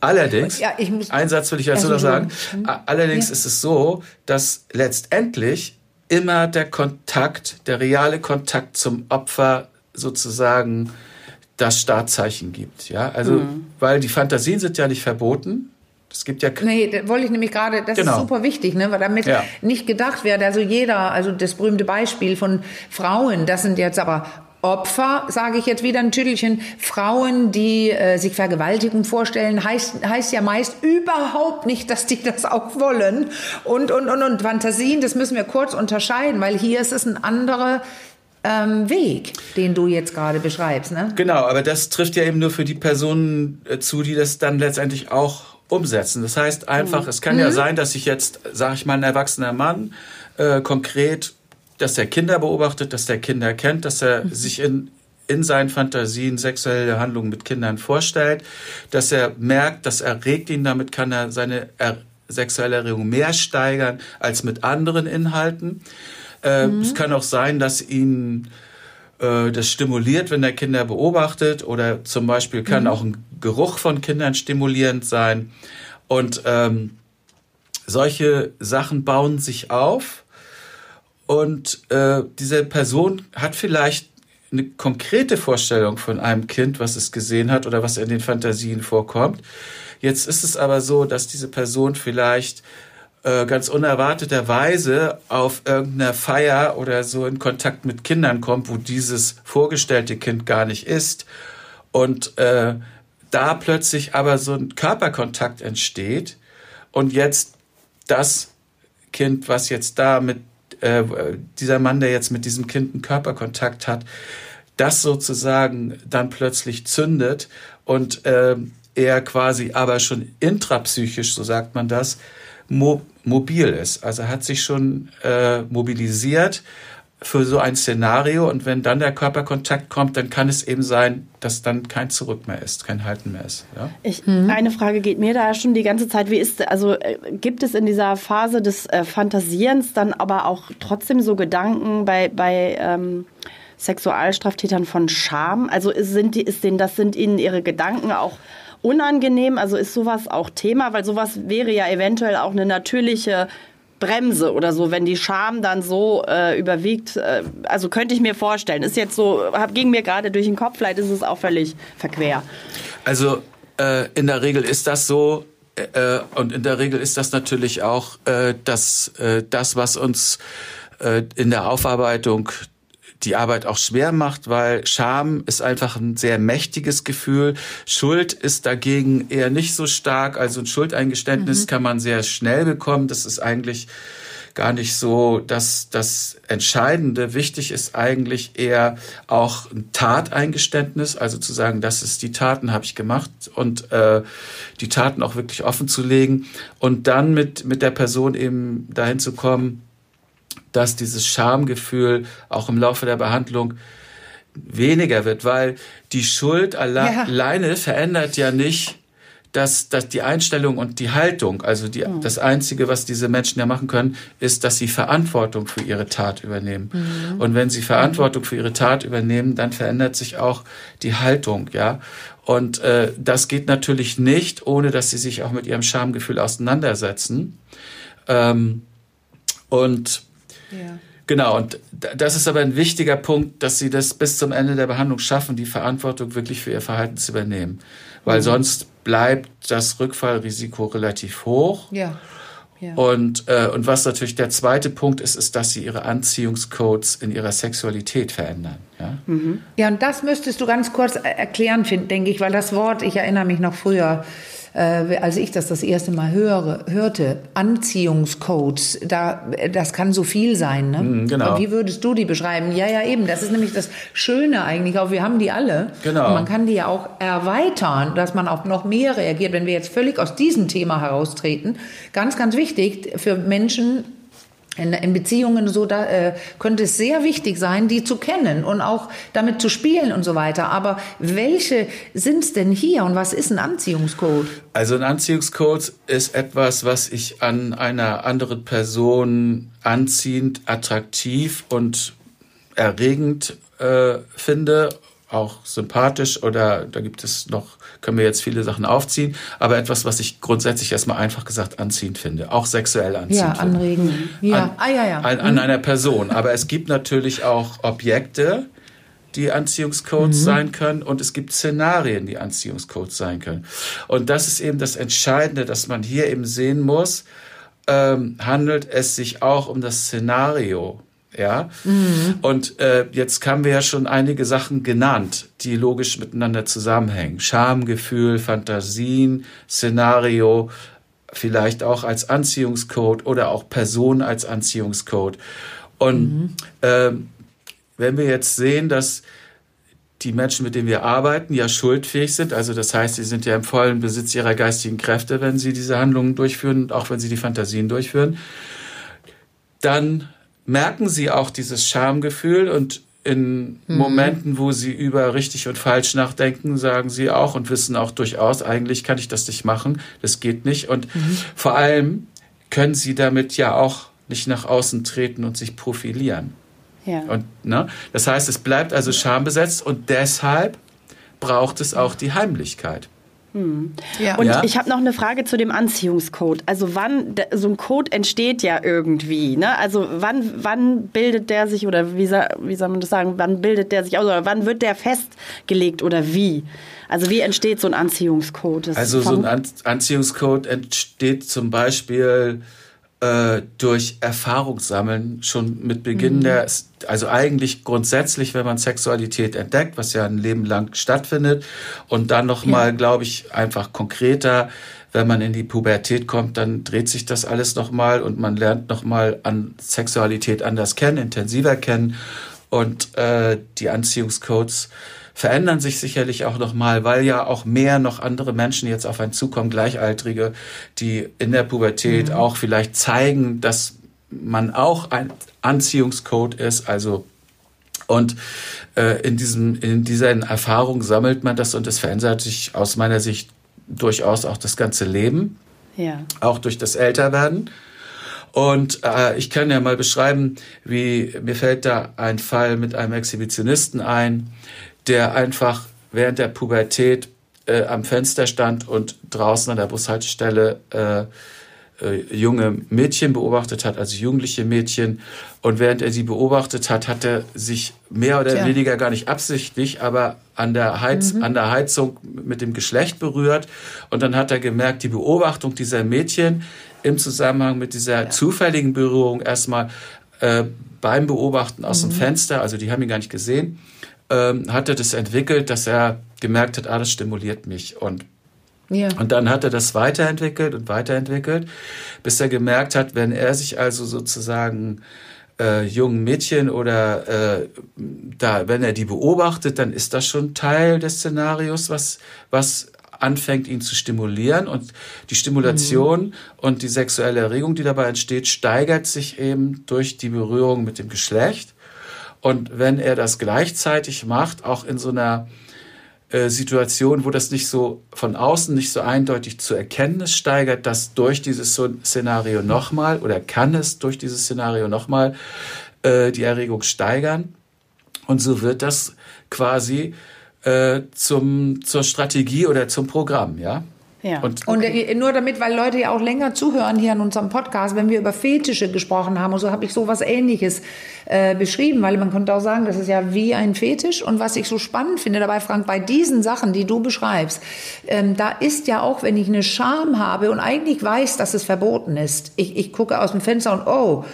Allerdings, ja, einen Satz will ich dazu noch sagen, hm? allerdings ja. ist es so, dass letztendlich immer der Kontakt, der reale Kontakt zum Opfer sozusagen das Startzeichen gibt. Ja, also, mhm. weil die Fantasien sind ja nicht verboten. Es gibt ja Nee, das wollte ich nämlich gerade, das genau. ist super wichtig, ne, weil damit ja. nicht gedacht wird, also jeder, also das berühmte Beispiel von Frauen, das sind jetzt aber Opfer, sage ich jetzt wieder ein Tüdelchen, Frauen, die äh, sich Vergewaltigung vorstellen, heißt, heißt ja meist überhaupt nicht, dass die das auch wollen. Und, und, und, und Fantasien, das müssen wir kurz unterscheiden, weil hier ist es ein anderer ähm, Weg, den du jetzt gerade beschreibst. Ne? Genau, aber das trifft ja eben nur für die Personen äh, zu, die das dann letztendlich auch umsetzen. Das heißt einfach, mhm. es kann ja mhm. sein, dass ich jetzt, sage ich mal, ein erwachsener Mann äh, konkret, dass er Kinder beobachtet, dass der Kinder kennt, dass er mhm. sich in in seinen Fantasien sexuelle Handlungen mit Kindern vorstellt, dass er merkt, das erregt ihn, damit kann er seine er sexuelle Erregung mehr steigern als mit anderen Inhalten. Äh. Es kann auch sein, dass ihn das stimuliert, wenn der Kinder beobachtet oder zum Beispiel kann mhm. auch ein Geruch von Kindern stimulierend sein. Und ähm, solche Sachen bauen sich auf und äh, diese Person hat vielleicht eine konkrete Vorstellung von einem Kind, was es gesehen hat oder was in den Fantasien vorkommt. Jetzt ist es aber so, dass diese Person vielleicht äh, ganz unerwarteterweise auf irgendeiner Feier oder so in Kontakt mit Kindern kommt, wo dieses vorgestellte Kind gar nicht ist. Und äh, da plötzlich aber so ein Körperkontakt entsteht und jetzt das Kind, was jetzt da mit äh, dieser Mann, der jetzt mit diesem Kind einen Körperkontakt hat, das sozusagen dann plötzlich zündet und äh, er quasi aber schon intrapsychisch, so sagt man das, mo mobil ist. Also hat sich schon äh, mobilisiert für so ein Szenario und wenn dann der Körperkontakt kommt, dann kann es eben sein, dass dann kein Zurück mehr ist, kein Halten mehr ist. Ja? Ich, mhm. Eine Frage geht mir da schon die ganze Zeit. Wie ist, also äh, gibt es in dieser Phase des äh, Fantasierens dann aber auch trotzdem so Gedanken bei, bei ähm, Sexualstraftätern von Scham? Also sind die, ist denen, das sind ihnen ihre Gedanken auch unangenehm? Also ist sowas auch Thema? Weil sowas wäre ja eventuell auch eine natürliche Bremse oder so, wenn die Scham dann so äh, überwiegt. Äh, also könnte ich mir vorstellen. Ist jetzt so, hab, ging mir gerade durch den Kopf, vielleicht ist es auch völlig verquer. Also äh, in der Regel ist das so. Äh, und in der Regel ist das natürlich auch äh, das, äh, das, was uns in der Aufarbeitung die Arbeit auch schwer macht, weil Scham ist einfach ein sehr mächtiges Gefühl. Schuld ist dagegen eher nicht so stark. Also ein Schuldeingeständnis mhm. kann man sehr schnell bekommen. Das ist eigentlich gar nicht so dass das Entscheidende. Wichtig ist eigentlich eher auch ein Tateingeständnis, also zu sagen, das ist die Taten habe ich gemacht und äh, die Taten auch wirklich offen zu legen und dann mit mit der Person eben dahin zu kommen, dass dieses Schamgefühl auch im Laufe der Behandlung weniger wird, weil die Schuld alle ja. alleine verändert ja nicht dass, dass die Einstellung und die Haltung, also die, mhm. das Einzige, was diese Menschen ja machen können, ist, dass sie Verantwortung für ihre Tat übernehmen. Mhm. Und wenn sie Verantwortung für ihre Tat übernehmen, dann verändert sich auch die Haltung, ja. Und äh, das geht natürlich nicht, ohne dass sie sich auch mit ihrem Schamgefühl auseinandersetzen. Ähm, und ja. Genau, und das ist aber ein wichtiger Punkt, dass sie das bis zum Ende der Behandlung schaffen, die Verantwortung wirklich für ihr Verhalten zu übernehmen. Weil mhm. sonst bleibt das Rückfallrisiko relativ hoch. Ja. ja. Und, äh, und was natürlich der zweite Punkt ist, ist, dass sie ihre Anziehungscodes in ihrer Sexualität verändern. Ja, mhm. ja und das müsstest du ganz kurz erklären, denke ich, weil das Wort, ich erinnere mich noch früher, äh, als ich das das erste Mal höre, hörte, Anziehungscodes, da, das kann so viel sein. Ne? Mm, genau. wie würdest du die beschreiben? Ja, ja, eben. Das ist nämlich das Schöne eigentlich. Auch wir haben die alle. Genau. Und man kann die ja auch erweitern, dass man auf noch mehr reagiert. Wenn wir jetzt völlig aus diesem Thema heraustreten, ganz, ganz wichtig für Menschen, in, in Beziehungen so, da äh, könnte es sehr wichtig sein, die zu kennen und auch damit zu spielen und so weiter. Aber welche sind es denn hier und was ist ein Anziehungscode? Also ein Anziehungscode ist etwas, was ich an einer anderen Person anziehend, attraktiv und erregend äh, finde, auch sympathisch oder da gibt es noch können wir jetzt viele Sachen aufziehen, aber etwas, was ich grundsätzlich erstmal einfach gesagt anziehend finde, auch sexuell anziehend. Ja, anregen. Ja. An, ah, ja, ja. An, an einer Person. Aber es gibt natürlich auch Objekte, die Anziehungscodes mhm. sein können und es gibt Szenarien, die Anziehungscodes sein können. Und das ist eben das Entscheidende, dass man hier eben sehen muss, ähm, handelt es sich auch um das Szenario ja. Mhm. Und äh, jetzt haben wir ja schon einige Sachen genannt, die logisch miteinander zusammenhängen. Schamgefühl, Fantasien, Szenario, vielleicht auch als Anziehungscode oder auch Person als Anziehungscode. Und mhm. äh, wenn wir jetzt sehen, dass die Menschen, mit denen wir arbeiten, ja schuldfähig sind. Also das heißt, sie sind ja im vollen Besitz ihrer geistigen Kräfte, wenn sie diese Handlungen durchführen, auch wenn sie die Fantasien durchführen. Dann merken sie auch dieses Schamgefühl und in mhm. Momenten, wo sie über richtig und falsch nachdenken, sagen sie auch und wissen auch durchaus, eigentlich kann ich das nicht machen, das geht nicht. Und mhm. vor allem können sie damit ja auch nicht nach außen treten und sich profilieren. Ja. Und, ne? Das heißt, es bleibt also schambesetzt und deshalb braucht es auch die Heimlichkeit. Hm. Ja. Und ja? ich habe noch eine Frage zu dem Anziehungscode. Also wann so ein Code entsteht ja irgendwie. Ne? Also wann, wann bildet der sich oder wie, wie soll man das sagen? Wann bildet der sich aus oder wann wird der festgelegt oder wie? Also wie entsteht so ein Anziehungscode? Das also so ein An Anziehungscode entsteht zum Beispiel äh, durch Erfahrung sammeln, schon mit Beginn mhm. der, also eigentlich grundsätzlich, wenn man Sexualität entdeckt, was ja ein Leben lang stattfindet, und dann nochmal, ja. glaube ich, einfach konkreter, wenn man in die Pubertät kommt, dann dreht sich das alles nochmal und man lernt nochmal an Sexualität anders kennen, intensiver kennen und äh, die Anziehungscodes verändern sich sicherlich auch nochmal, weil ja auch mehr noch andere Menschen jetzt auf einen zukommen, Gleichaltrige, die in der Pubertät mhm. auch vielleicht zeigen, dass man auch ein Anziehungscode ist, also und äh, in diesem in dieser Erfahrung sammelt man das und es verändert sich aus meiner Sicht durchaus auch das ganze Leben, ja. auch durch das Älterwerden. Und äh, ich kann ja mal beschreiben, wie mir fällt da ein Fall mit einem Exhibitionisten ein, der einfach während der Pubertät äh, am Fenster stand und draußen an der Bushaltestelle äh, äh, junge Mädchen beobachtet hat, also jugendliche Mädchen. Und während er sie beobachtet hat, hat er sich mehr oder Tja. weniger gar nicht absichtlich, aber an der, Heiz, mhm. an der Heizung mit dem Geschlecht berührt. Und dann hat er gemerkt, die Beobachtung dieser Mädchen im Zusammenhang mit dieser ja. zufälligen Berührung erstmal äh, beim Beobachten aus mhm. dem Fenster, also die haben ihn gar nicht gesehen, ähm, hat er das entwickelt, dass er gemerkt hat, alles stimuliert mich. Und ja. Und dann hat er das weiterentwickelt und weiterentwickelt, bis er gemerkt hat, wenn er sich also sozusagen äh, jungen Mädchen oder äh, da, wenn er die beobachtet, dann ist das schon Teil des Szenarios, was, was anfängt, ihn zu stimulieren. Und die Stimulation mhm. und die sexuelle Erregung, die dabei entsteht, steigert sich eben durch die Berührung mit dem Geschlecht. Und wenn er das gleichzeitig macht, auch in so einer äh, Situation, wo das nicht so von außen nicht so eindeutig zu erkennen ist, steigert das durch dieses Szenario nochmal oder kann es durch dieses Szenario nochmal äh, die Erregung steigern. Und so wird das quasi äh, zum, zur Strategie oder zum Programm, ja. Ja. Und, okay. und, nur damit, weil Leute ja auch länger zuhören hier in unserem Podcast, wenn wir über Fetische gesprochen haben, und so habe ich so was Ähnliches äh, beschrieben, weil man könnte auch sagen, das ist ja wie ein Fetisch. Und was ich so spannend finde dabei, Frank, bei diesen Sachen, die du beschreibst, ähm, da ist ja auch, wenn ich eine Scham habe und eigentlich weiß, dass es verboten ist, ich, ich gucke aus dem Fenster und oh,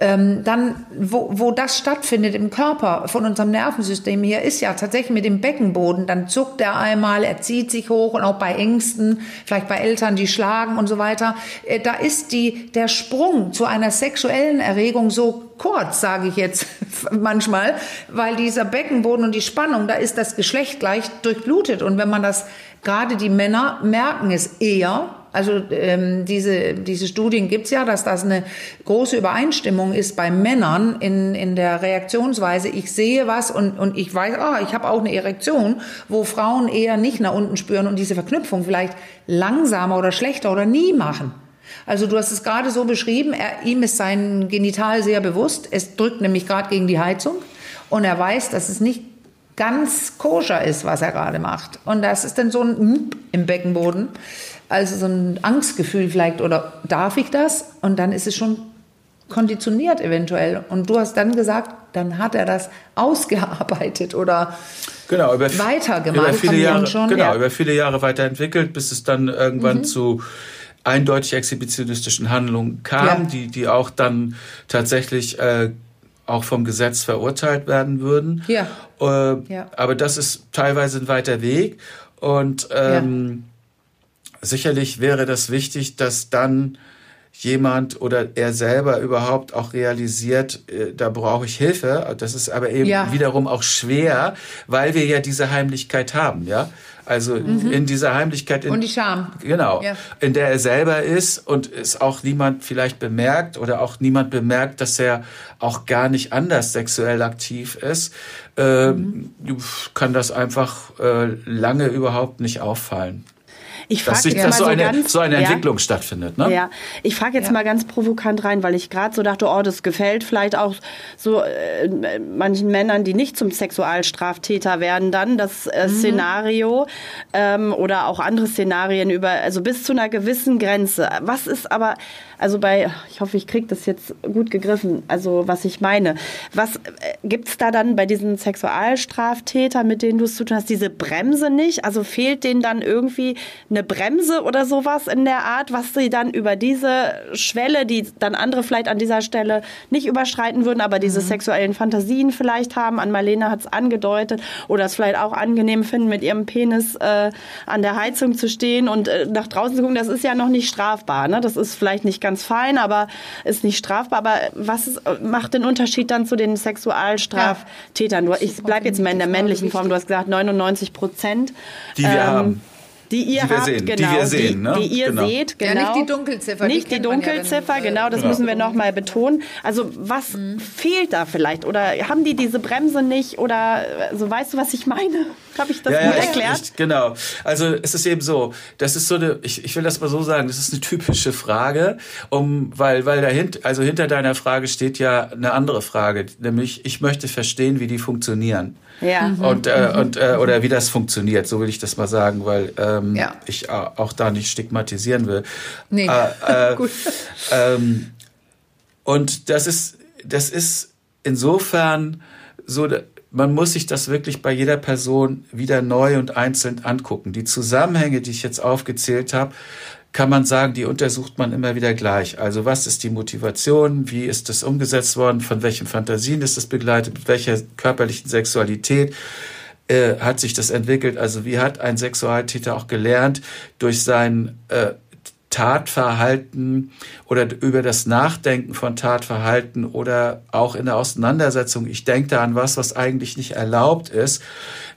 ähm, dann, wo, wo das stattfindet im Körper von unserem Nervensystem hier, ist ja tatsächlich mit dem Beckenboden. Dann zuckt er einmal, er zieht sich hoch und auch bei Ängsten, vielleicht bei Eltern, die schlagen und so weiter. Äh, da ist die, der Sprung zu einer sexuellen Erregung so kurz, sage ich jetzt (laughs) manchmal, weil dieser Beckenboden und die Spannung, da ist das Geschlecht gleich durchblutet. Und wenn man das, gerade die Männer merken es eher, also ähm, diese, diese Studien gibt's ja, dass das eine große Übereinstimmung ist bei Männern in, in der Reaktionsweise. Ich sehe was und, und ich weiß, ah, ich habe auch eine Erektion, wo Frauen eher nicht nach unten spüren und diese Verknüpfung vielleicht langsamer oder schlechter oder nie machen. Also du hast es gerade so beschrieben, er, ihm ist sein Genital sehr bewusst. Es drückt nämlich gerade gegen die Heizung und er weiß, dass es nicht ganz koscher ist, was er gerade macht. Und das ist dann so ein im Beckenboden. Also so ein Angstgefühl vielleicht, oder darf ich das? Und dann ist es schon konditioniert eventuell. Und du hast dann gesagt, dann hat er das ausgearbeitet oder genau, über, weitergemacht. Über viele Jahre, schon, genau, ja. über viele Jahre weiterentwickelt, bis es dann irgendwann mhm. zu eindeutig exhibitionistischen Handlungen kam, ja. die, die auch dann tatsächlich äh, auch vom Gesetz verurteilt werden würden. Ja. Äh, ja. Aber das ist teilweise ein weiter Weg. Und ähm, sicherlich wäre das wichtig, dass dann jemand oder er selber überhaupt auch realisiert, äh, da brauche ich Hilfe. Das ist aber eben ja. wiederum auch schwer, weil wir ja diese Heimlichkeit haben, ja. Also mhm. in dieser Heimlichkeit. In, und die Scham. Genau. Ja. In der er selber ist und es auch niemand vielleicht bemerkt oder auch niemand bemerkt, dass er auch gar nicht anders sexuell aktiv ist, äh, mhm. kann das einfach äh, lange überhaupt nicht auffallen. Ich frage jetzt dass mal so, eine, ganz, so eine Entwicklung ja, stattfindet. Ne? Ja, ich frage jetzt ja. mal ganz provokant rein, weil ich gerade so dachte, oh, das gefällt vielleicht auch so äh, manchen Männern, die nicht zum Sexualstraftäter werden, dann das äh, mhm. Szenario ähm, oder auch andere Szenarien über, also bis zu einer gewissen Grenze. Was ist aber also bei, ich hoffe, ich kriege das jetzt gut gegriffen, also was ich meine. Was äh, gibt es da dann bei diesen Sexualstraftätern, mit denen du es zu tun hast, diese Bremse nicht? Also fehlt denen dann irgendwie eine Bremse oder sowas in der Art, was sie dann über diese Schwelle, die dann andere vielleicht an dieser Stelle nicht überschreiten würden, aber diese mhm. sexuellen Fantasien vielleicht haben. An Marlene hat es angedeutet oder es vielleicht auch angenehm finden, mit ihrem Penis äh, an der Heizung zu stehen und äh, nach draußen zu gucken. Das ist ja noch nicht strafbar. Ne? Das ist vielleicht nicht ganz fein, aber ist nicht strafbar. Aber was ist, macht den Unterschied dann zu den Sexualstraftätern? Ja. Ich bleibe jetzt mal in der männlichen Form. Du hast gesagt 99 Prozent. Die wir ähm, haben. Die ihr die wir habt, sehen, genau. Die wir sehen, ne? Die, die ihr genau. seht, genau. Ja, nicht die Dunkelziffer. Nicht die, die Dunkelziffer, ja genau, das genau. müssen wir nochmal betonen. Also was mhm. fehlt da vielleicht? Oder haben die diese Bremse nicht? Oder so also, weißt du, was ich meine? Habe ich das ja, gut ja, erklärt? Ich, genau. Also es ist eben so, das ist so eine, ich, ich will das mal so sagen, das ist eine typische Frage, um, weil, weil dahinter, also hinter deiner Frage steht ja eine andere Frage, nämlich ich möchte verstehen, wie die funktionieren. Ja. Mhm. Und, äh, und äh, oder wie das funktioniert, so will ich das mal sagen, weil ähm, ja. ich auch da nicht stigmatisieren will. Nee. Äh, äh, (laughs) Gut. Ähm, und das ist, das ist insofern so, man muss sich das wirklich bei jeder Person wieder neu und einzeln angucken. Die Zusammenhänge, die ich jetzt aufgezählt habe, kann man sagen, die untersucht man immer wieder gleich. Also was ist die Motivation? Wie ist das umgesetzt worden? Von welchen Fantasien ist das begleitet? Mit welcher körperlichen Sexualität? Äh, hat sich das entwickelt? Also wie hat ein Sexualtäter auch gelernt, durch sein äh, Tatverhalten oder über das Nachdenken von Tatverhalten oder auch in der Auseinandersetzung, ich denke da an was, was eigentlich nicht erlaubt ist,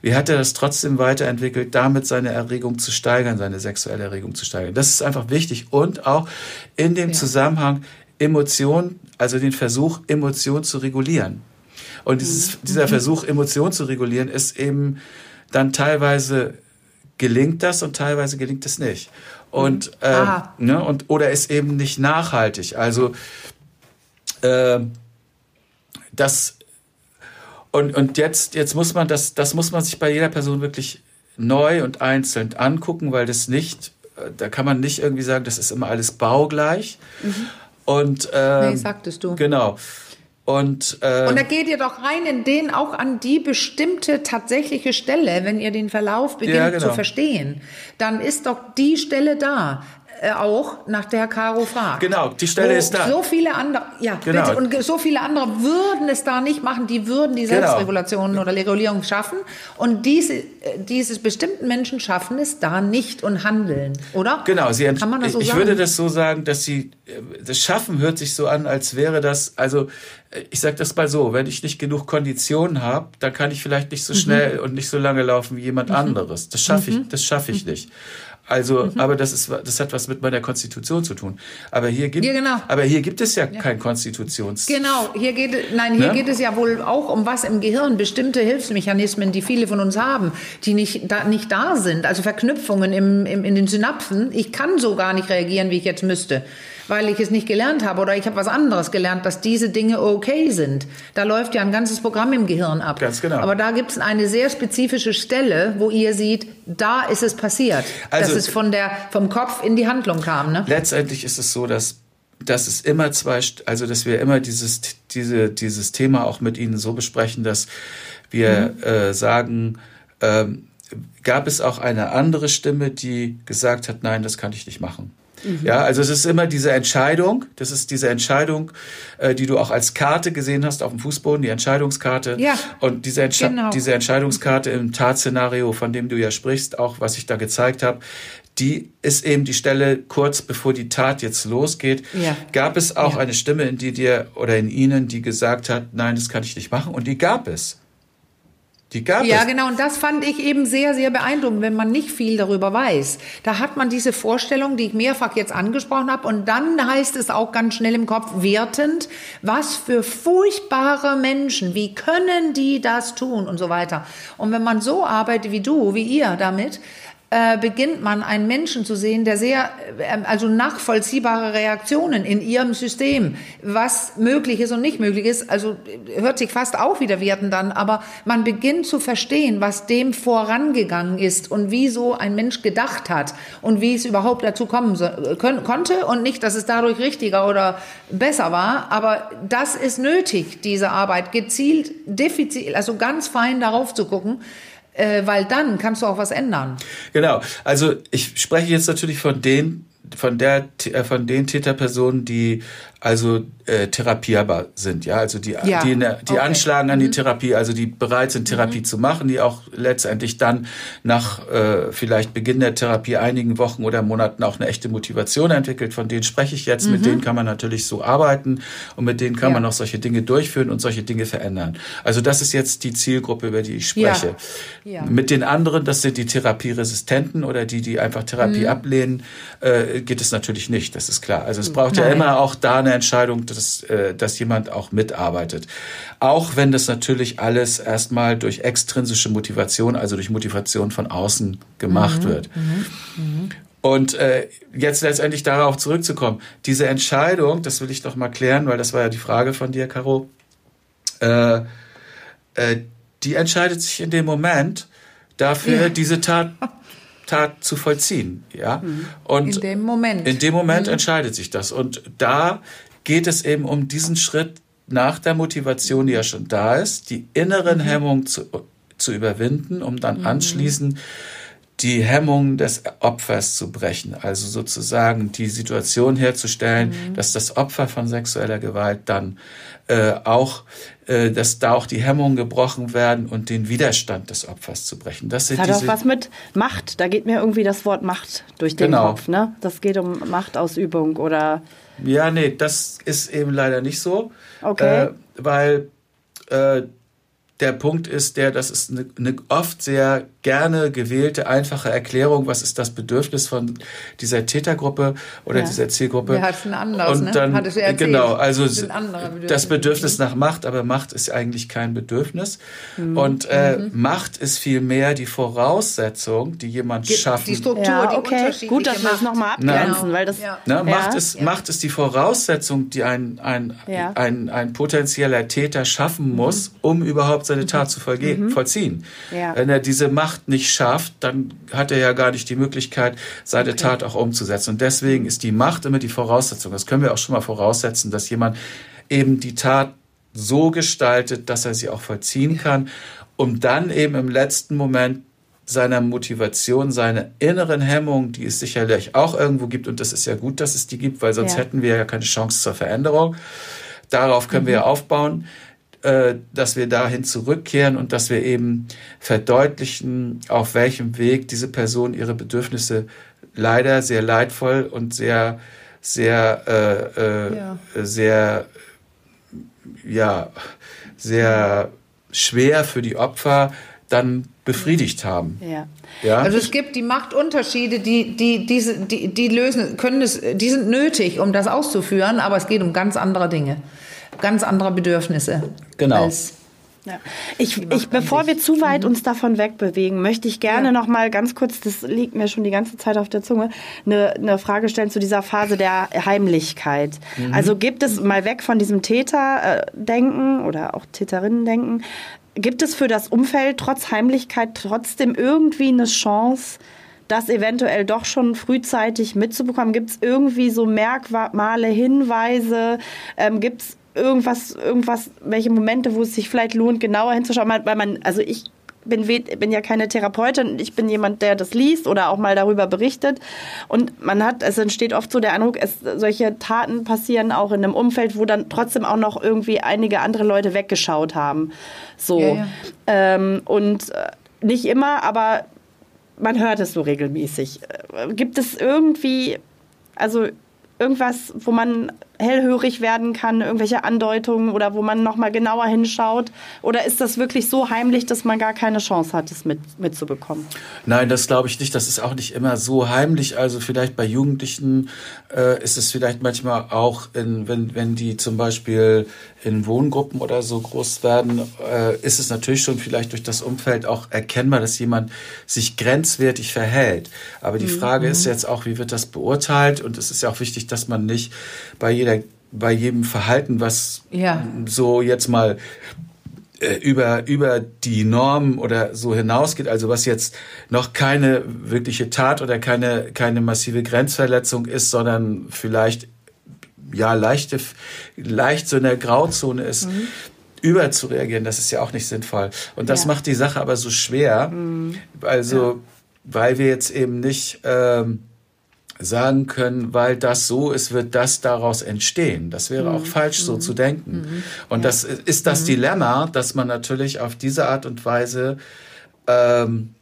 wie hat er das trotzdem weiterentwickelt, damit seine Erregung zu steigern, seine sexuelle Erregung zu steigern. Das ist einfach wichtig und auch in dem ja. Zusammenhang Emotionen, also den Versuch, Emotionen zu regulieren. Und dieses, mhm. dieser mhm. Versuch, Emotionen zu regulieren, ist eben dann teilweise gelingt das und teilweise gelingt es nicht und, äh, ne, und oder ist eben nicht nachhaltig. Also äh, das und, und jetzt, jetzt muss man das, das muss man sich bei jeder Person wirklich neu und einzeln angucken, weil das nicht, äh, da kann man nicht irgendwie sagen, das ist immer alles baugleich. Mhm. Und ähm, nee, sagtest du. Genau. Und, äh, und da geht ihr doch rein in den auch an die bestimmte tatsächliche Stelle, wenn ihr den Verlauf beginnt ja, genau. zu verstehen, dann ist doch die Stelle da äh, auch nach der Caro fragt. Genau, die Stelle ist da. So viele andere, ja, genau. bitte, und so viele andere würden es da nicht machen, die würden die genau. Selbstregulation genau. oder Regulierung schaffen und diese, äh, dieses bestimmten Menschen schaffen es da nicht und handeln, oder? Genau, sie Kann man das so ich sagen? würde das so sagen, dass sie äh, das Schaffen hört sich so an, als wäre das, also ich sage das mal so, wenn ich nicht genug Konditionen habe, dann kann ich vielleicht nicht so mhm. schnell mhm. und nicht so lange laufen wie jemand mhm. anderes. Das schaffe ich, mhm. das schaffe ich nicht. Also, mhm. aber das ist, das hat was mit meiner Konstitution zu tun. Aber hier gibt, ja, genau. aber hier gibt es ja, ja. kein Konstitutions. Genau, hier geht, nein, hier ne? geht es ja wohl auch um was im Gehirn, bestimmte Hilfsmechanismen, die viele von uns haben, die nicht da, nicht da sind. Also Verknüpfungen im, im, in den Synapsen. Ich kann so gar nicht reagieren, wie ich jetzt müsste weil ich es nicht gelernt habe oder ich habe was anderes gelernt, dass diese Dinge okay sind. Da läuft ja ein ganzes Programm im Gehirn ab. Ganz genau. Aber da gibt es eine sehr spezifische Stelle, wo ihr seht, da ist es passiert, also, dass es von der, vom Kopf in die Handlung kam. Ne? Letztendlich ist es so, dass dass es immer zwei, also dass wir immer dieses, diese, dieses Thema auch mit Ihnen so besprechen, dass wir mhm. äh, sagen, ähm, gab es auch eine andere Stimme, die gesagt hat, nein, das kann ich nicht machen. Mhm. Ja, also es ist immer diese Entscheidung, das ist diese Entscheidung, äh, die du auch als Karte gesehen hast auf dem Fußboden, die Entscheidungskarte. Ja. Und diese, Entsche genau. diese Entscheidungskarte im Tatszenario, von dem du ja sprichst, auch was ich da gezeigt habe, die ist eben die Stelle kurz bevor die Tat jetzt losgeht. Ja. Gab es auch ja. eine Stimme in die dir oder in ihnen, die gesagt hat, nein, das kann ich nicht machen? Und die gab es. Die gab ja, es. genau. Und das fand ich eben sehr, sehr beeindruckend, wenn man nicht viel darüber weiß. Da hat man diese Vorstellung, die ich mehrfach jetzt angesprochen habe. Und dann heißt es auch ganz schnell im Kopf wertend, was für furchtbare Menschen, wie können die das tun und so weiter. Und wenn man so arbeitet wie du, wie ihr damit, äh, beginnt man einen Menschen zu sehen, der sehr, äh, also nachvollziehbare Reaktionen in ihrem System, was möglich ist und nicht möglich ist, also hört sich fast auch wieder wertend an, aber man beginnt zu verstehen, was dem vorangegangen ist und wie so ein Mensch gedacht hat und wie es überhaupt dazu kommen so, können, konnte. Und nicht, dass es dadurch richtiger oder besser war, aber das ist nötig, diese Arbeit, gezielt, defizit, also ganz fein darauf zu gucken, Äh, weil dann kannst du auch was ändern. Genau. Also ich spreche jetzt natürlich von den von der äh, von den Täterpersonen, die also äh, therapierbar sind, ja, also die Ja, die, ne- die okay. anschlagen an die Therapie, also die bereit sind Therapie zu machen, die auch letztendlich dann nach äh, vielleicht Beginn der Therapie einigen Wochen oder Monaten auch eine echte Motivation entwickelt. Von denen spreche ich jetzt, mit denen kann man natürlich so arbeiten und mit denen kann Ja. man auch solche Dinge durchführen und solche Dinge verändern. Also das ist jetzt die Zielgruppe, über die ich spreche. Ja. Mit den anderen, das sind die Therapieresistenten oder die, die einfach Mhm. Therapie ablehnen, äh, geht es natürlich nicht, das ist klar. Also es braucht ja Nein. immer auch da eine Entscheidung, dass, äh, dass jemand auch mitarbeitet. Auch wenn das natürlich alles erstmal durch extrinsische Motivation, also durch Motivation von außen gemacht Mhm. wird. Und äh, jetzt letztendlich darauf zurückzukommen, diese Entscheidung, das will ich doch mal klären, weil das war ja die Frage von dir, Caro, äh, äh, die entscheidet sich in dem Moment dafür, diese Tat, Tat zu vollziehen. Ja? Und In dem Moment. in dem Moment entscheidet sich das. Und da geht es eben um diesen Schritt nach der Motivation, die ja schon da ist, die inneren Hemmungen zu, zu überwinden, um dann anschließend die Hemmungen des Opfers zu brechen. Also sozusagen die Situation herzustellen, dass das Opfer von sexueller Gewalt dann äh, auch, dass da auch die Hemmungen gebrochen werden und den Widerstand des Opfers zu brechen. Das Das hat auch was mit Macht. Da geht mir irgendwie das Wort Macht durch den Genau. Kopf. Ne? Das geht um Machtausübung oder Ja, nee, das ist eben leider nicht so. Okay. Äh, weil äh, der Punkt ist der, das ist eine, eine oft sehr gerne gewählte, einfache Erklärung, was ist das Bedürfnis von dieser Tätergruppe oder Ja. dieser Zielgruppe. Wer hat's ein anderes, Und ne? dann, Hattest du erzählt. genau, also Bedürfnisse. das Bedürfnis nach Macht, aber Macht ist eigentlich kein Bedürfnis. Mhm. Und äh, Macht ist vielmehr die Voraussetzung, die jemand Die schaffen Struktur, ja, die okay. Gut, dass wir das Macht. nochmal Na. abgrenzen, weil das Ja. Ne? Ja. Macht, ist, Macht ist die Voraussetzung, die ein, ein, Ja. ein, ein potenzieller Täter schaffen muss, um überhaupt seine Tat zu vollge- vollziehen. Ja. Wenn er diese Macht nicht schafft, dann hat er ja gar nicht die Möglichkeit, seine Tat auch umzusetzen. Und deswegen ist die Macht immer die Voraussetzung. Das können wir auch schon mal voraussetzen, dass jemand eben die Tat so gestaltet, dass er sie auch vollziehen kann, um dann eben im letzten Moment seiner Motivation, seine inneren Hemmungen, die es sicherlich auch irgendwo gibt, und das ist ja gut, dass es die gibt, weil sonst Ja. hätten wir ja keine Chance zur Veränderung. Darauf können wir ja aufbauen, dass wir dahin zurückkehren und dass wir eben verdeutlichen, auf welchem Weg diese Person ihre Bedürfnisse leider sehr leidvoll und sehr, sehr, äh, äh, Ja. sehr, ja, sehr schwer für die Opfer dann befriedigt haben. ja. Ja? Also es gibt die Machtunterschiede, die, die, diese, die, die lösen, können es, die sind nötig, um das auszuführen, aber es geht um ganz andere Dinge, ganz andere Bedürfnisse. Genau. Als, Ja. Ich, ich, bevor wir zu weit uns davon wegbewegen, möchte ich gerne Ja. noch mal ganz kurz, das liegt mir schon die ganze Zeit auf der Zunge, eine, eine Frage stellen zu dieser Phase der Heimlichkeit. Also gibt es mal weg von diesem Täter-Denken oder auch Täterinnen-Denken, gibt es für das Umfeld trotz Heimlichkeit trotzdem irgendwie eine Chance, das eventuell doch schon frühzeitig mitzubekommen? Gibt es irgendwie so Merkmale, Hinweise? Ähm, Gibt es irgendwas, irgendwas, welche Momente, wo es sich vielleicht lohnt, genauer hinzuschauen? Weil man, also ich bin, bin ja keine Therapeutin, ich bin jemand, der das liest oder auch mal darüber berichtet. Und man hat, es entsteht oft so der Eindruck, es, solche Taten passieren auch in einem Umfeld, wo dann trotzdem auch noch irgendwie einige andere Leute weggeschaut haben. So. Ja, ja. Ähm, und äh, nicht immer, aber man hört es so regelmäßig. Äh, Gibt es irgendwie, also irgendwas, wo man hellhörig werden kann, irgendwelche Andeutungen oder wo man nochmal genauer hinschaut? Oder ist das wirklich so heimlich, dass man gar keine Chance hat, es mit, mitzubekommen? Nein, das glaube ich nicht. Das ist auch nicht immer so heimlich. Also vielleicht bei Jugendlichen äh, ist es vielleicht manchmal auch, in, wenn, wenn die zum Beispiel in Wohngruppen oder so groß werden, äh, ist es natürlich schon vielleicht durch das Umfeld auch erkennbar, dass jemand sich grenzwertig verhält. Aber die Frage ist jetzt auch, wie wird das beurteilt? Und es ist ja auch wichtig, dass man nicht bei jeder bei jedem Verhalten, was Ja. so jetzt mal äh, über, über die Norm oder so hinausgeht, also was jetzt noch keine wirkliche Tat oder keine, keine massive Grenzverletzung ist, sondern vielleicht ja leichte, leicht so in der Grauzone ist, überzureagieren, das ist ja auch nicht sinnvoll. Und das ja. macht die Sache aber so schwer. Mhm. Also, ja. weil wir jetzt eben nicht ähm, sagen können, weil das so ist, wird das daraus entstehen. Das wäre mhm. auch falsch, so mhm. zu denken. Mhm. Und ja. das ist das mhm. Dilemma, dass man natürlich auf diese Art und Weise ähm,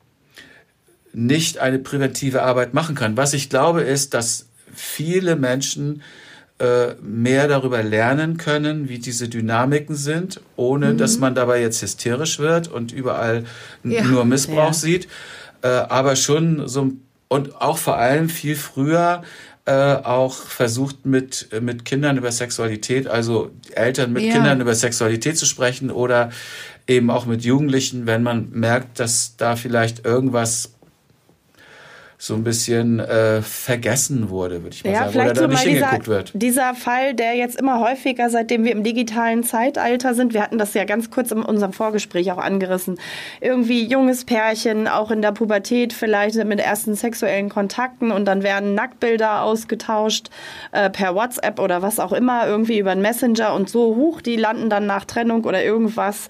nicht eine präventive Arbeit machen kann. Was ich glaube, ist, dass viele Menschen äh, mehr darüber lernen können, wie diese Dynamiken sind, ohne mhm. dass man dabei jetzt hysterisch wird und überall ja. nur Missbrauch ja. sieht, äh, aber schon so und auch vor allem viel früher äh, auch versucht mit mit Kindern über Sexualität, also Eltern mit ja. Kindern über Sexualität zu sprechen oder eben auch mit Jugendlichen, wenn man merkt, dass da vielleicht irgendwas so ein bisschen äh, vergessen wurde, würde ich mal ja, sagen, oder da nicht hingeguckt dieser, wird. Dieser Fall, der jetzt immer häufiger, seitdem wir im digitalen Zeitalter sind, wir hatten das ja ganz kurz in unserem Vorgespräch auch angerissen, irgendwie junges Pärchen, auch in der Pubertät vielleicht mit ersten sexuellen Kontakten und dann werden Nacktbilder ausgetauscht äh, per WhatsApp oder was auch immer, irgendwie über einen Messenger und so hoch, die landen dann nach Trennung oder irgendwas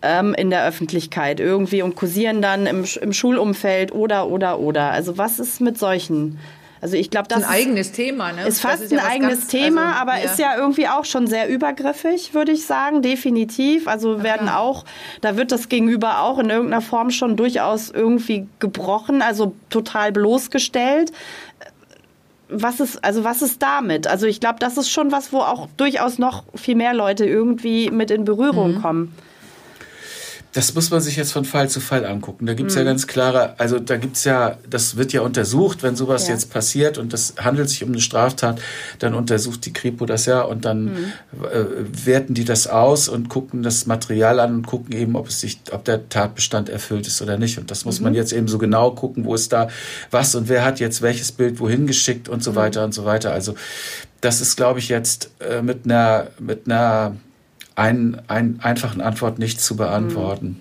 ähm, in der Öffentlichkeit irgendwie und kursieren dann im, im Schulumfeld oder, oder, oder. Also was was ist mit solchen? Also ich glaube, das ist ein eigenes Thema. Ne? Ist fast ist ja ein eigenes ganz, Thema, also, aber ja. ist ja irgendwie auch schon sehr übergriffig, würde ich sagen, definitiv. Also werden okay. auch, da wird das Gegenüber auch in irgendeiner Form schon durchaus irgendwie gebrochen, also total bloßgestellt. Was ist, also was ist damit? Also ich glaube, das ist schon was, wo auch durchaus noch viel mehr Leute irgendwie mit in Berührung mhm. kommen. Das muss man sich jetzt von Fall zu Fall angucken. Da gibt's mhm. ja ganz klare, also da gibt's ja, das wird ja untersucht, wenn sowas ja. jetzt passiert und das handelt sich um eine Straftat, dann untersucht die Kripo das ja und dann mhm. äh, werten die das aus und gucken das Material an und gucken eben, ob es sich, ob der Tatbestand erfüllt ist oder nicht. Und das muss mhm. man jetzt eben so genau gucken, wo ist da was und wer hat jetzt welches Bild wohin geschickt und so mhm. weiter und so weiter. Also das ist, glaube ich, jetzt äh, mit einer, mit einer ein, ein, einfachen Antwort nicht zu beantworten.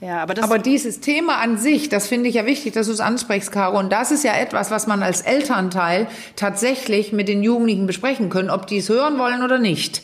Ja, aber, aber dieses Thema an sich, das finde ich ja wichtig, dass du es ansprichst, Caro. Und das ist ja etwas, was man als Elternteil tatsächlich mit den Jugendlichen besprechen können, ob die es hören wollen oder nicht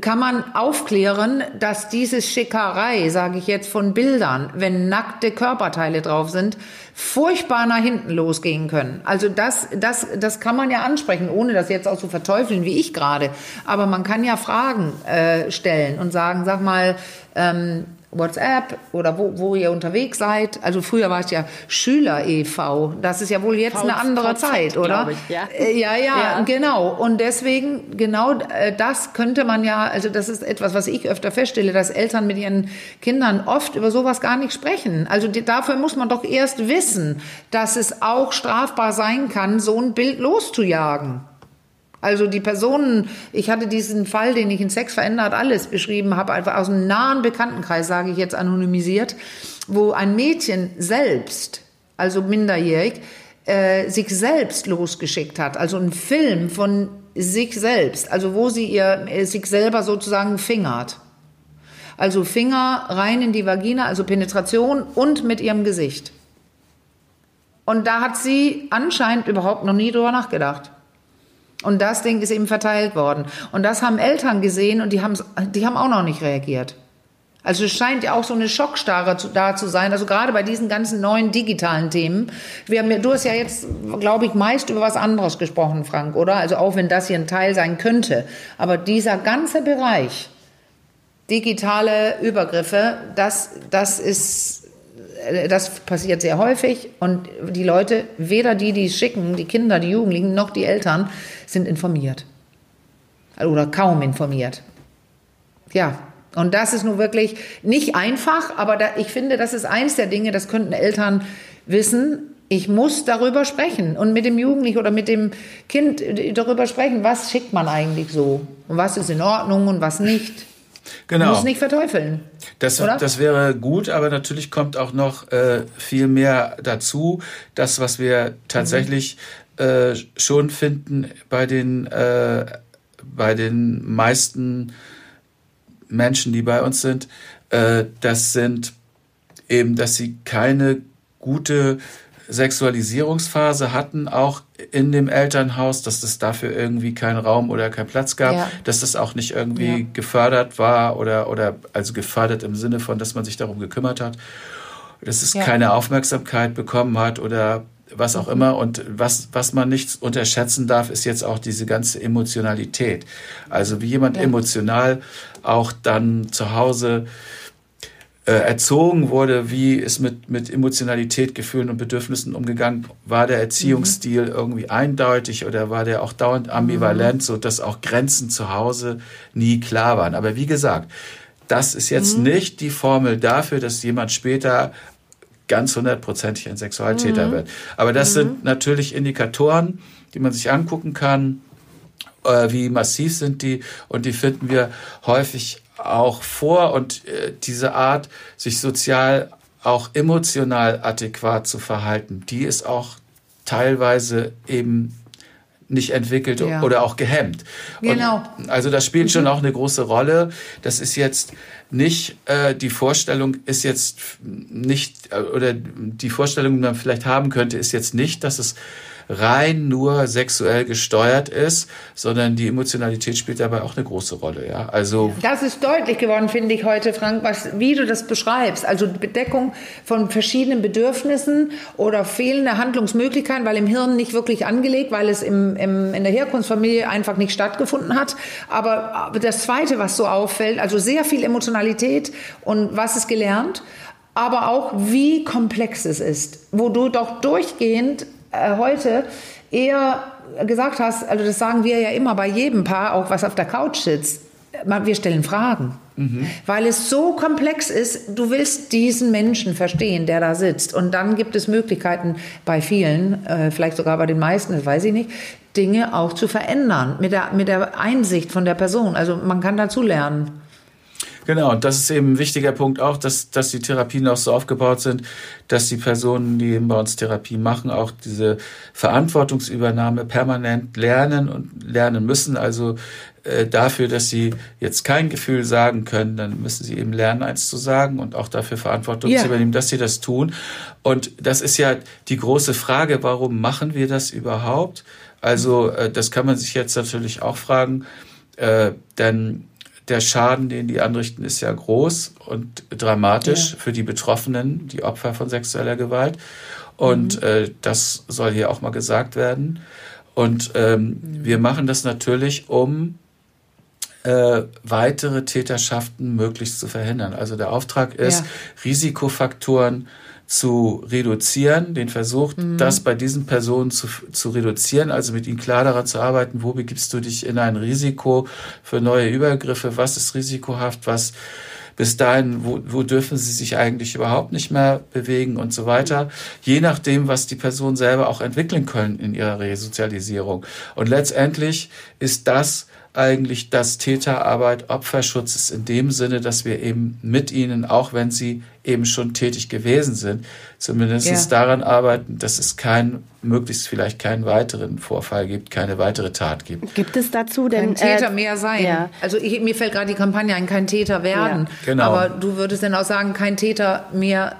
kann man aufklären, dass dieses Schickerei, sage ich jetzt, von Bildern, wenn nackte Körperteile drauf sind, furchtbar nach hinten losgehen können. Also das, das, das kann man ja ansprechen, ohne das jetzt auch zu verteufeln, wie ich gerade. Aber man kann ja Fragen äh, stellen und sagen, sag mal, ähm, WhatsApp oder wo, wo ihr unterwegs seid. Also früher war es ja Schüler e.V. Das ist ja wohl jetzt eine andere VZ, Zeit, oder? Ich, ja. Äh, ja, ja, ja, genau. Und deswegen, genau äh, das könnte man ja, also das ist etwas, was ich öfter feststelle, dass Eltern mit ihren Kindern oft über sowas gar nicht sprechen. Also die, dafür muss man doch erst wissen, dass es auch strafbar sein kann, so ein Bild loszujagen. Also die Personen, ich hatte diesen Fall, den ich in Sex verändert alles beschrieben habe, einfach aus einem nahen Bekanntenkreis, sage ich jetzt anonymisiert, wo ein Mädchen selbst, also minderjährig, äh, sich selbst losgeschickt hat. Also ein Film von sich selbst, also wo sie ihr äh, sich selber sozusagen fingert. Also Finger rein in die Vagina, also Penetration und mit ihrem Gesicht. Und da hat sie anscheinend überhaupt noch nie drüber nachgedacht. Und das Ding ist eben verteilt worden. Und das haben Eltern gesehen und die haben, die haben auch noch nicht reagiert. Also es scheint ja auch so eine Schockstarre zu, da zu sein. Also gerade bei diesen ganzen neuen digitalen Themen. Wir haben, du hast ja jetzt, glaube ich, meist über was anderes gesprochen, Frank, oder? Also auch wenn das hier ein Teil sein könnte. Aber dieser ganze Bereich, digitale Übergriffe, das, das ist das passiert sehr häufig und die Leute, weder die, die es schicken, die Kinder, die Jugendlichen, noch die Eltern, sind informiert. Oder kaum informiert. Ja, und das ist nun wirklich nicht einfach, aber da, ich finde, das ist eins der Dinge, das könnten Eltern wissen. Ich muss darüber sprechen und mit dem Jugendlichen oder mit dem Kind darüber sprechen, was schickt man eigentlich so und was ist in Ordnung und was nicht. Genau. Muss nicht verteufeln. Das, das wäre gut, aber natürlich kommt auch noch äh, viel mehr dazu. Das, was wir tatsächlich mhm. äh, schon finden bei den, äh, bei den meisten Menschen, die bei uns sind, äh, das sind eben, dass sie keine gute Sexualisierungsphase hatten, auch in dem Elternhaus, dass es dafür irgendwie keinen Raum oder keinen Platz gab, ja. dass das auch nicht irgendwie ja. gefördert war oder, oder also gefördert im Sinne von, dass man sich darum gekümmert hat, dass es ja. keine Aufmerksamkeit bekommen hat oder was auch mhm. immer. Und was, was man nicht unterschätzen darf, ist jetzt auch diese ganze Emotionalität. Also wie jemand emotional auch dann zu Hause äh, erzogen wurde, wie ist mit, mit Emotionalität, Gefühlen und Bedürfnissen umgegangen, war der Erziehungsstil mhm. irgendwie eindeutig oder war der auch dauernd ambivalent, mhm. so dass auch Grenzen zu Hause nie klar waren. Aber wie gesagt, das ist jetzt mhm. nicht die Formel dafür, dass jemand später ganz hundertprozentig ein Sexualtäter mhm. wird. Aber das sind mhm. natürlich Indikatoren, die man sich angucken kann, äh, wie massiv sind die und die finden wir häufig auch vor und äh, diese Art, sich sozial auch emotional adäquat zu verhalten, die ist auch teilweise eben nicht entwickelt ja. oder auch gehemmt. Genau. Und also das spielt mhm. schon auch eine große Rolle. Das ist jetzt nicht äh, die Vorstellung ist jetzt nicht äh, oder die Vorstellung, die man vielleicht haben könnte, ist jetzt nicht, dass es rein nur sexuell gesteuert ist, sondern die Emotionalität spielt dabei auch eine große Rolle. Ja, also das ist deutlich geworden, finde ich heute, Frank, was, wie du das beschreibst. Also Bedeckung von verschiedenen Bedürfnissen oder fehlende Handlungsmöglichkeiten, weil im Hirn nicht wirklich angelegt, weil es im, im, in der Herkunftsfamilie einfach nicht stattgefunden hat. Aber das Zweite, was so auffällt, also sehr viel Emotionalität und was ist gelernt aber auch wie komplex es ist, wo du doch durchgehend äh, heute eher gesagt hast, also das sagen wir ja immer bei jedem Paar, auch was auf der Couch sitzt, wir stellen Fragen. Mhm. Weil es so komplex ist, du willst diesen Menschen verstehen, der da sitzt. Und dann gibt es Möglichkeiten bei vielen, äh, vielleicht sogar bei den meisten, das weiß ich nicht, Dinge auch zu verändern mit der, mit der Einsicht von der Person. Also man kann dazu lernen. Genau, und das ist eben ein wichtiger Punkt auch, dass, dass die Therapien auch so aufgebaut sind, dass die Personen, die eben bei uns Therapie machen, auch diese Verantwortungsübernahme permanent lernen und lernen müssen. Also äh, dafür, dass sie jetzt kein Gefühl sagen können, dann müssen sie eben lernen, eins zu sagen und auch dafür Verantwortung yeah. zu übernehmen, dass sie das tun. Und das ist ja die große Frage, warum machen wir das überhaupt? Also äh, das kann man sich jetzt natürlich auch fragen, äh, denn der Schaden, den die anrichten, ist ja groß und dramatisch ja. für die Betroffenen, die Opfer von sexueller Gewalt. Und mhm. äh, das soll hier auch mal gesagt werden. Und ähm, mhm. wir machen das natürlich, um äh, weitere Täterschaften möglichst zu verhindern. Also der Auftrag ist, ja. Risikofaktoren zu reduzieren, den Versuch, mhm. das bei diesen Personen zu, zu reduzieren, also mit ihnen klar daran zu arbeiten, wo begibst du dich in ein Risiko für neue Übergriffe, was ist risikohaft, was bis dahin, wo, wo dürfen sie sich eigentlich überhaupt nicht mehr bewegen und so weiter, je nachdem, was die Personen selber auch entwickeln können in ihrer Resozialisierung. Und letztendlich ist das eigentlich das Täterarbeit Opferschutz ist in dem Sinne, dass wir eben mit ihnen, auch wenn sie eben schon tätig gewesen sind, zumindest ja. daran arbeiten, dass es kein, möglichst vielleicht keinen weiteren Vorfall gibt, keine weitere Tat gibt. Gibt es dazu denn... Kein Täter äh, mehr sein. Ja. Also ich, mir fällt gerade die Kampagne ein, kein Täter werden. Ja. Genau. Aber du würdest dann auch sagen, kein Täter mehr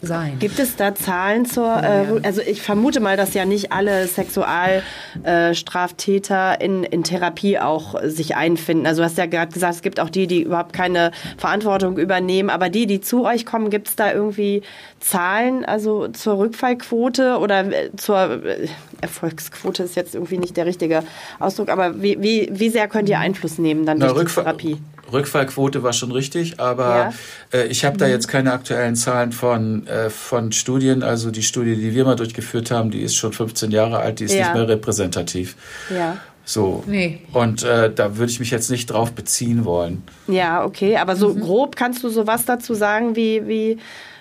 sein. Gibt es da Zahlen zur, äh, also ich vermute mal, dass ja nicht alle Sexualstraftäter äh, in, in Therapie auch sich einfinden. Also du hast ja gerade gesagt, es gibt auch die, die überhaupt keine Verantwortung übernehmen, aber die, die zu euch kommen, gibt es da irgendwie Zahlen, also zur Rückfallquote oder äh, zur äh, Erfolgsquote ist jetzt irgendwie nicht der richtige Ausdruck, aber wie, wie, wie sehr könnt ihr Einfluss nehmen dann Na, durch die Therapie? Rückfallquote war schon richtig, aber ja. äh, ich habe da mhm. jetzt keine aktuellen Zahlen von, äh, von Studien. Also die Studie, die wir mal durchgeführt haben, die ist schon 15 Jahre alt, die ist ja. nicht mehr repräsentativ. Ja. So. Nee. Und äh, da würde ich mich jetzt nicht drauf beziehen wollen. Ja, okay. Aber so mhm. grob kannst du sowas dazu sagen, wie, wie,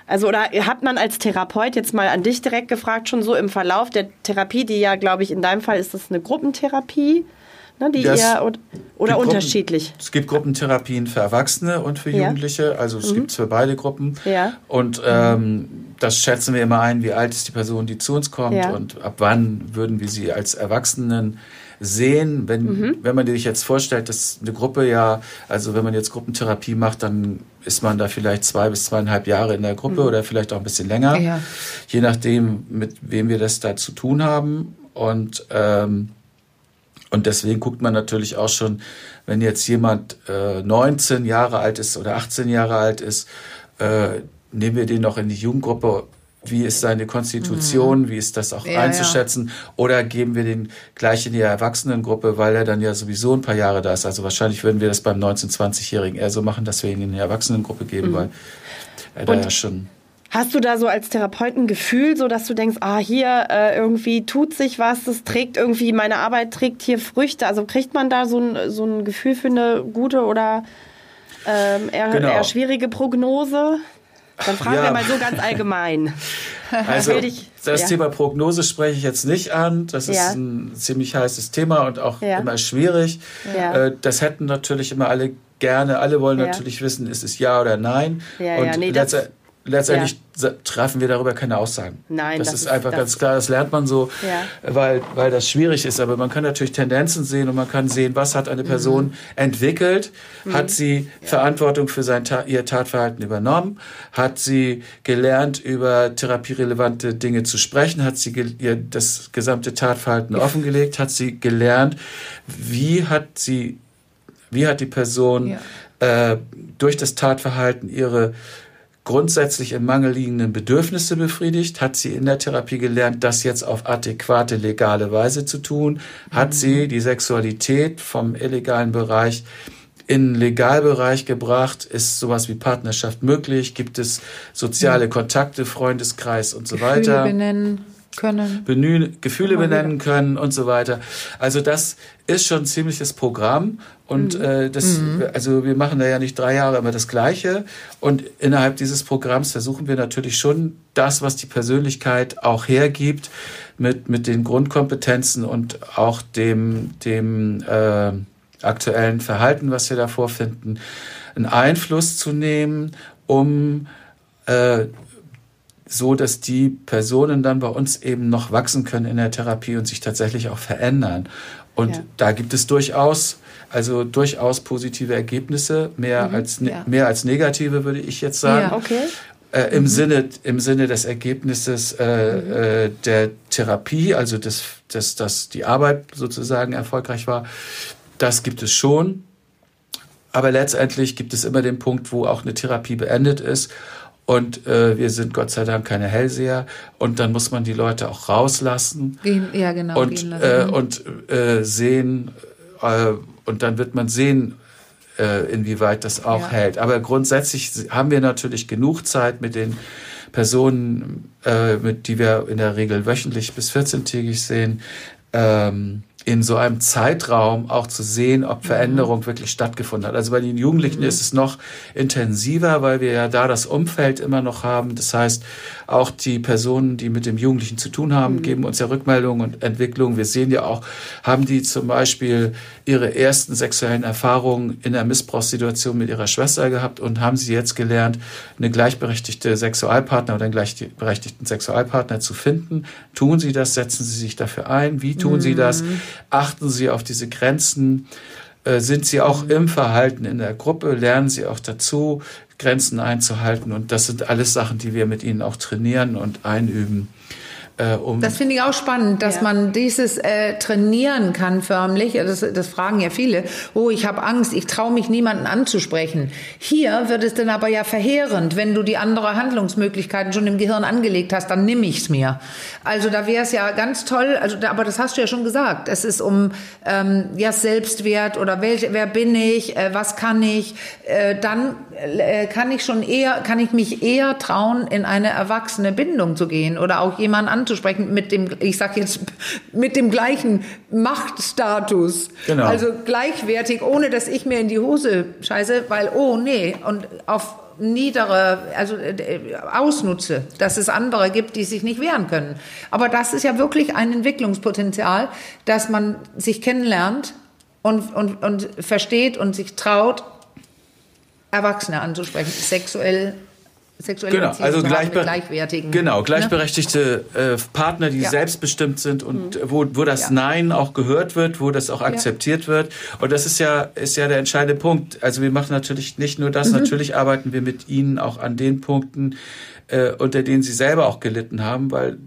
also oder hat man als Therapeut jetzt mal an dich direkt gefragt, schon so im Verlauf der Therapie, die ja, glaube ich, in deinem Fall ist das eine Gruppentherapie? Ne, die das eher oder unterschiedlich. es gibt Gruppentherapien für Erwachsene und für ja. Jugendliche, also es mhm. gibt es für beide Gruppen. Ja. Und ähm, das schätzen wir immer ein, wie alt ist die Person, die zu uns kommt ja. und ab wann würden wir sie als Erwachsenen sehen, wenn, mhm. wenn man sich jetzt vorstellt, dass eine Gruppe ja, also wenn man jetzt Gruppentherapie macht, dann ist man da vielleicht zwei bis zweieinhalb Jahre in der Gruppe mhm. oder vielleicht auch ein bisschen länger, ja. je nachdem, mit wem wir das da zu tun haben. Und, ähm, und deswegen guckt man natürlich auch schon, wenn jetzt jemand äh, 19 Jahre alt ist oder 18 Jahre alt ist, äh, nehmen wir den noch in die Jugendgruppe wie ist seine Konstitution, mhm. wie ist das auch ja, einzuschätzen? Ja. Oder geben wir den gleich in die Erwachsenengruppe, weil er dann ja sowieso ein paar Jahre da ist. Also wahrscheinlich würden wir das beim 19-, 20-Jährigen eher so machen, dass wir ihn in die Erwachsenengruppe geben, mhm. weil er da ja schon. Hast du da so als Therapeut ein Gefühl, so dass du denkst, ah, hier äh, irgendwie tut sich was, das trägt irgendwie, meine Arbeit trägt hier Früchte. Also kriegt man da so ein, so ein Gefühl für eine gute oder ähm, eher, genau. eher schwierige Prognose? Dann fragen ja. wir mal so ganz allgemein. (laughs) Also das ja. Thema Prognose spreche ich jetzt nicht an. Das ist ja. ein ziemlich heißes Thema und auch immer schwierig. Äh, das hätten natürlich immer alle gerne. Alle wollen natürlich wissen, ist es ja oder nein. und nee, letztendlich ja. treffen wir darüber keine Aussagen. Nein, das, das ist einfach das ganz klar. Das lernt man so, ja. weil, weil das schwierig ist. Aber man kann natürlich Tendenzen sehen und man kann sehen, was hat eine Person mhm. entwickelt. Mhm. Hat sie ja. Verantwortung für sein ihr Tatverhalten übernommen? Hat sie gelernt, über therapierelevante Dinge zu sprechen? Hat sie ihr das gesamte Tatverhalten offengelegt? Hat sie gelernt, wie hat sie, wie hat die Person äh, durch das Tatverhalten ihre grundsätzlich im Mangel liegenden Bedürfnisse befriedigt? Hat sie in der Therapie gelernt, das jetzt auf adäquate, legale Weise zu tun? Hat mhm. sie die Sexualität vom illegalen Bereich in den Legalbereich gebracht? Ist sowas wie Partnerschaft möglich? Gibt es soziale Kontakte, Freundeskreis und so Gefühle weiter? Benennen können. Benü Gefühle benennen können und so weiter. Also das ist schon ein ziemliches Programm und mhm. äh, das, mhm. also wir machen da ja nicht drei Jahre immer das Gleiche und innerhalb dieses Programms versuchen wir natürlich schon das, was die Persönlichkeit auch hergibt, mit mit den Grundkompetenzen und auch dem dem äh, aktuellen Verhalten, was wir da vorfinden, einen Einfluss zu nehmen, um äh, so, dass die Personen dann bei uns eben noch wachsen können in der Therapie und sich tatsächlich auch verändern. Und ja. da gibt es durchaus, also durchaus positive Ergebnisse, mehr, mhm, als, ne, ja. mehr als negative, würde ich jetzt sagen. Ja, okay. Äh, im, mhm. Sinne, Im Sinne des Ergebnisses äh, mhm. äh, der Therapie, also dass das, das die Arbeit sozusagen erfolgreich war, das gibt es schon. Aber letztendlich gibt es immer den Punkt, wo auch eine Therapie beendet ist und äh, wir sind Gott sei Dank keine Hellseher. Und dann muss man die Leute auch rauslassen. Gehen, ja, genau. Und, äh, und äh, sehen, äh, und dann wird man sehen, äh, inwieweit das auch ja. hält. Aber grundsätzlich haben wir natürlich genug Zeit mit den Personen, äh, mit die wir in der Regel wöchentlich bis 14-tägig sehen, ähm, in so einem Zeitraum auch zu sehen, ob mhm. Veränderung mhm. wirklich stattgefunden hat. Also bei den Jugendlichen mhm. ist es noch intensiver, weil wir ja da das Umfeld immer noch haben. Das heißt, auch die Personen, die mit dem Jugendlichen zu tun haben, mhm. geben uns ja Rückmeldungen und Entwicklungen. Wir sehen ja auch, haben die zum Beispiel ihre ersten sexuellen Erfahrungen in der Missbrauchssituation mit ihrer Schwester gehabt und haben sie jetzt gelernt, eine gleichberechtigte Sexualpartner oder einen gleichberechtigten Sexualpartner zu finden. Tun sie das? Setzen sie sich dafür ein? Wie tun sie das? Achten sie auf diese Grenzen? Äh, sind sie auch im Verhalten in der Gruppe? Lernen sie auch dazu? Grenzen einzuhalten. Und das sind alles Sachen, die wir mit ihnen auch trainieren und einüben. Äh, um das finde ich auch spannend, dass ja. man dieses äh, trainieren kann förmlich. Das, das fragen ja viele. Oh, ich habe Angst, ich traue mich niemanden anzusprechen. Hier wird es dann aber ja verheerend, wenn du die andere Handlungsmöglichkeiten schon im Gehirn angelegt hast, dann nimm ich's mir. Also da wäre es ja ganz toll. Also, da, aber das hast du ja schon gesagt. Es ist um ähm, ja Selbstwert oder welche, wer bin ich, äh, was kann ich. Äh, dann äh, kann ich schon eher, kann ich mich eher trauen, in eine erwachsene Bindung zu gehen oder auch jemanden anzusprechen mit dem, ich sag jetzt, mit dem gleichen Machtstatus. Genau. Also gleichwertig, ohne dass ich mir in die Hose scheiße, weil, oh nee, und auf niedere, also äh, ausnutze, dass es andere gibt, die sich nicht wehren können. Aber das ist ja wirklich ein Entwicklungspotenzial, dass man sich kennenlernt und, und, und versteht und sich traut, Erwachsene anzusprechen, sexuell sexuelle genau, Beziehung also gleichber gleichwertigen. Genau, ne? gleichberechtigte äh, Partner, die Ja. selbstbestimmt sind und wo, wo das Ja. Nein auch gehört wird, wo das auch akzeptiert wird. Und das ist ja, ist ja der entscheidende Punkt. Also wir machen natürlich nicht nur Mhm. das, natürlich arbeiten wir mit Ihnen auch an den Punkten, äh, unter denen Sie selber auch gelitten haben, weil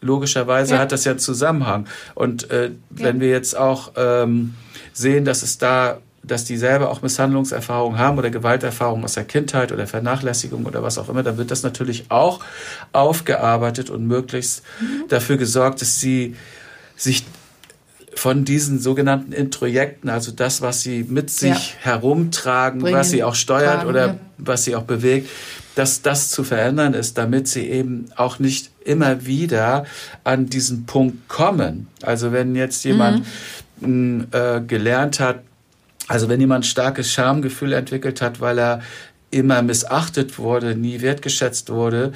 logischerweise Ja. hat das ja einen Zusammenhang. Und äh, wenn wir jetzt auch ähm, sehen, dass es da dass die selber auch Misshandlungserfahrungen haben oder Gewalterfahrungen aus der Kindheit oder Vernachlässigung oder was auch immer, dann wird das natürlich auch aufgearbeitet und möglichst dafür gesorgt, dass sie sich von diesen sogenannten Introjekten, also das, was sie mit sich herumtragen, Bringen, was sie auch steuert tragen, oder ja. was sie auch bewegt, dass das zu verändern ist, damit sie eben auch nicht immer wieder an diesen Punkt kommen. Also wenn jetzt jemand mh, äh, gelernt hat, also wenn jemand starkes Schamgefühl entwickelt hat, weil er immer missachtet wurde, nie wertgeschätzt wurde,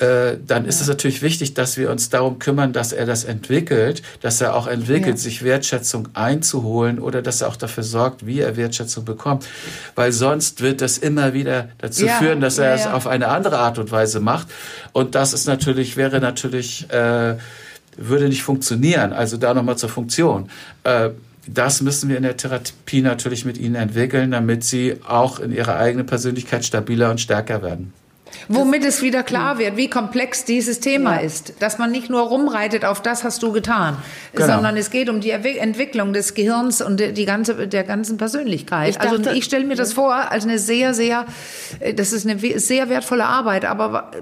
äh, dann ist es natürlich wichtig, dass wir uns darum kümmern, dass er das entwickelt, dass er auch entwickelt, Ja. sich Wertschätzung einzuholen oder dass er auch dafür sorgt, wie er Wertschätzung bekommt. Weil sonst wird das immer wieder dazu Ja, führen, dass er ja, es ja. auf eine andere Art und Weise macht. Und das ist natürlich, wäre natürlich, äh, würde nicht funktionieren. Also da nochmal zur Funktion. Äh, das müssen wir in der Therapie natürlich mit ihnen entwickeln, damit sie auch in ihrer eigenen Persönlichkeit stabiler und stärker werden. Womit es wieder klar wird, wie komplex dieses Thema ist. Dass man nicht nur rumreitet auf das hast du getan, Genau. sondern es geht um die Entwicklung des Gehirns und die ganze, der ganzen Persönlichkeit. Ich also dachte- ich stelle mir das vor als eine sehr, sehr, äh, das ist eine sehr wertvolle Arbeit, aber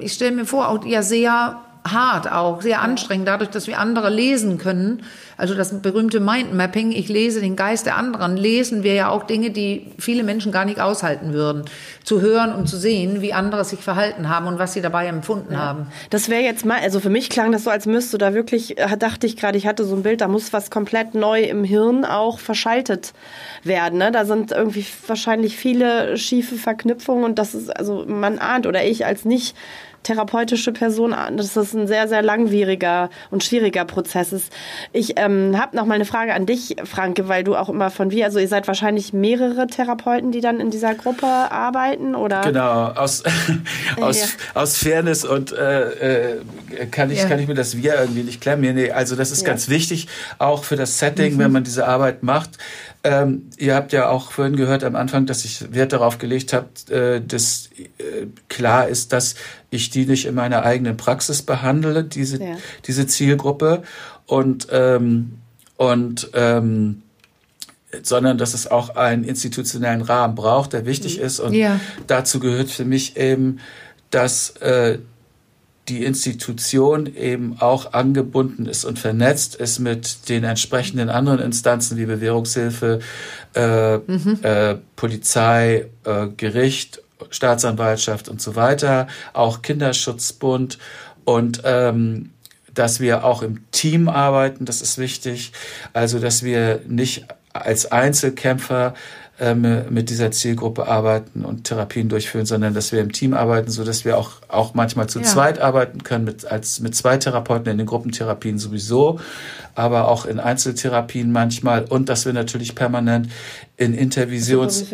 ich stelle mir vor, auch ja sehr hart auch, sehr anstrengend, dadurch, dass wir andere lesen können. Also das berühmte Mindmapping, ich lese den Geist der anderen, lesen wir ja auch Dinge, die viele Menschen gar nicht aushalten würden. Zu hören und zu sehen, wie andere sich verhalten haben und was sie dabei empfunden haben. Das wäre jetzt mal, also für mich klang das so, als müsste da wirklich, äh, dachte ich gerade, ich hatte so ein Bild, da muss was komplett neu im Hirn auch verschaltet werden. Ne? Da sind irgendwie wahrscheinlich viele schiefe Verknüpfungen und das ist, also man ahnt oder ich als nicht therapeutische Person, dass das ein sehr, sehr langwieriger und schwieriger Prozess ist. Ich ähm, habe noch mal eine Frage an dich, Franke, weil du auch immer von wir, also ihr seid wahrscheinlich mehrere Therapeuten, die dann in dieser Gruppe arbeiten, oder? Genau, aus, (laughs) aus, Ja. aus Fairness und äh, äh, kann, ich, Ja. kann ich mir das Wir irgendwie nicht klemmen. Nee, also das ist Ja. ganz wichtig, auch für das Setting, wenn man diese Arbeit macht. Ähm, ihr habt ja auch vorhin gehört am Anfang, dass ich Wert darauf gelegt habe, äh, dass äh, klar ist, dass ich die nicht in meiner eigenen Praxis behandle, diese, Ja. diese Zielgruppe. Und, ähm, und ähm, sondern dass es auch einen institutionellen Rahmen braucht, der wichtig ist. Und Ja. dazu gehört für mich eben, dass äh, die Institution eben auch angebunden ist und vernetzt ist mit den entsprechenden anderen Instanzen wie Bewährungshilfe, äh, äh, Polizei, äh, Gericht, Staatsanwaltschaft und so weiter, auch Kinderschutzbund und ähm, dass wir auch im Team arbeiten, das ist wichtig. Also, dass wir nicht als Einzelkämpfer ähm, mit dieser Zielgruppe arbeiten und Therapien durchführen, sondern dass wir im Team arbeiten, so dass wir auch, auch manchmal zu Ja. zweit arbeiten können, mit, als, mit zwei Therapeuten in den Gruppentherapien sowieso, aber auch in Einzeltherapien manchmal und dass wir natürlich permanent in Intervisions,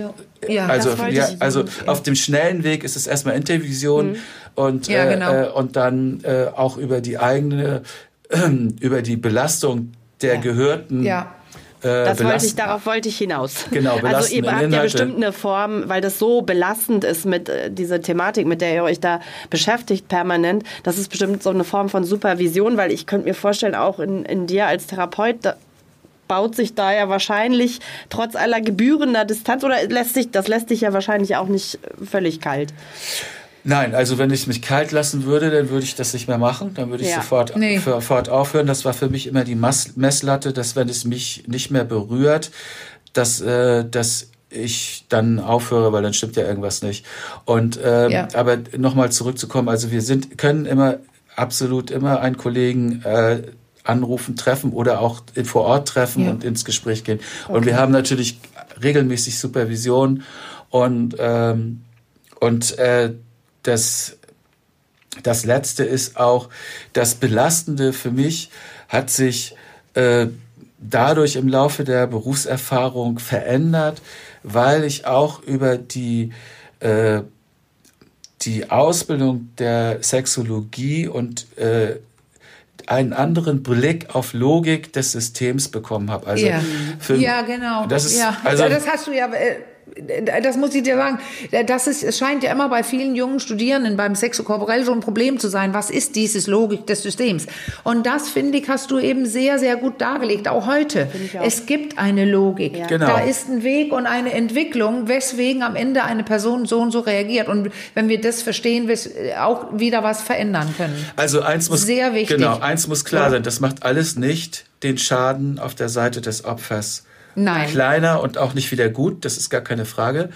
Ja, also, ja, also auf dem schnellen Weg ist es erstmal Intervision und, Ja, äh, genau. äh, und dann äh, auch über die eigene, (clears throat) über die Belastung der Gehörten. Ja. Äh, Das wollte ich, darauf wollte ich hinaus. Genau, Also ihr habt ja Inhalte. bestimmt eine Form, weil das so belastend ist mit äh, dieser Thematik, mit der ihr euch da beschäftigt permanent. Das ist bestimmt so eine Form von Supervision, weil ich könnte mir vorstellen, auch in, in dir als Therapeut, da baut sich da ja wahrscheinlich trotz aller gebührender Distanz oder lässt sich, das lässt dich ja wahrscheinlich auch nicht völlig kalt. Nein, also wenn ich mich kalt lassen würde, dann würde ich das nicht mehr machen. Dann würde ich Ja. sofort, Nee. sofort aufhören. Das war für mich immer die Mass Messlatte, dass wenn es mich nicht mehr berührt, dass, äh, dass ich dann aufhöre, weil dann stimmt ja irgendwas nicht. Und ähm, Ja. aber nochmal zurückzukommen, also wir sind können immer absolut immer einen Kollegen äh, anrufen, treffen oder auch vor Ort treffen Ja. und ins Gespräch gehen. Und wir haben natürlich regelmäßig Supervision und ähm, und äh, das, das Letzte ist auch, das Belastende für mich hat sich äh, dadurch im Laufe der Berufserfahrung verändert, weil ich auch über die, äh, die Ausbildung der Sexologie und äh, einen anderen Blick auf Logik des Systems bekommen habe. Also ja, für, ja genau. Das ist, ja. Also, das hast du ja äh, das muss ich dir sagen, das ist, es scheint ja immer bei vielen jungen Studierenden beim Sexokorporell so ein Problem zu sein. Was ist dieses Logik des Systems? Und das, finde ich, hast du eben sehr, sehr gut dargelegt, auch heute. Auch. Es gibt eine Logik. Ja. Genau. Da ist ein Weg und eine Entwicklung, weswegen am Ende eine Person so und so reagiert. Und wenn wir das verstehen, wir auch wieder was verändern können. Also eins muss, sehr wichtig. Genau, eins muss klar ja. sein, das macht alles nicht den Schaden auf der Seite des Opfers Nein. kleiner und auch nicht wieder gut, das ist gar keine Frage.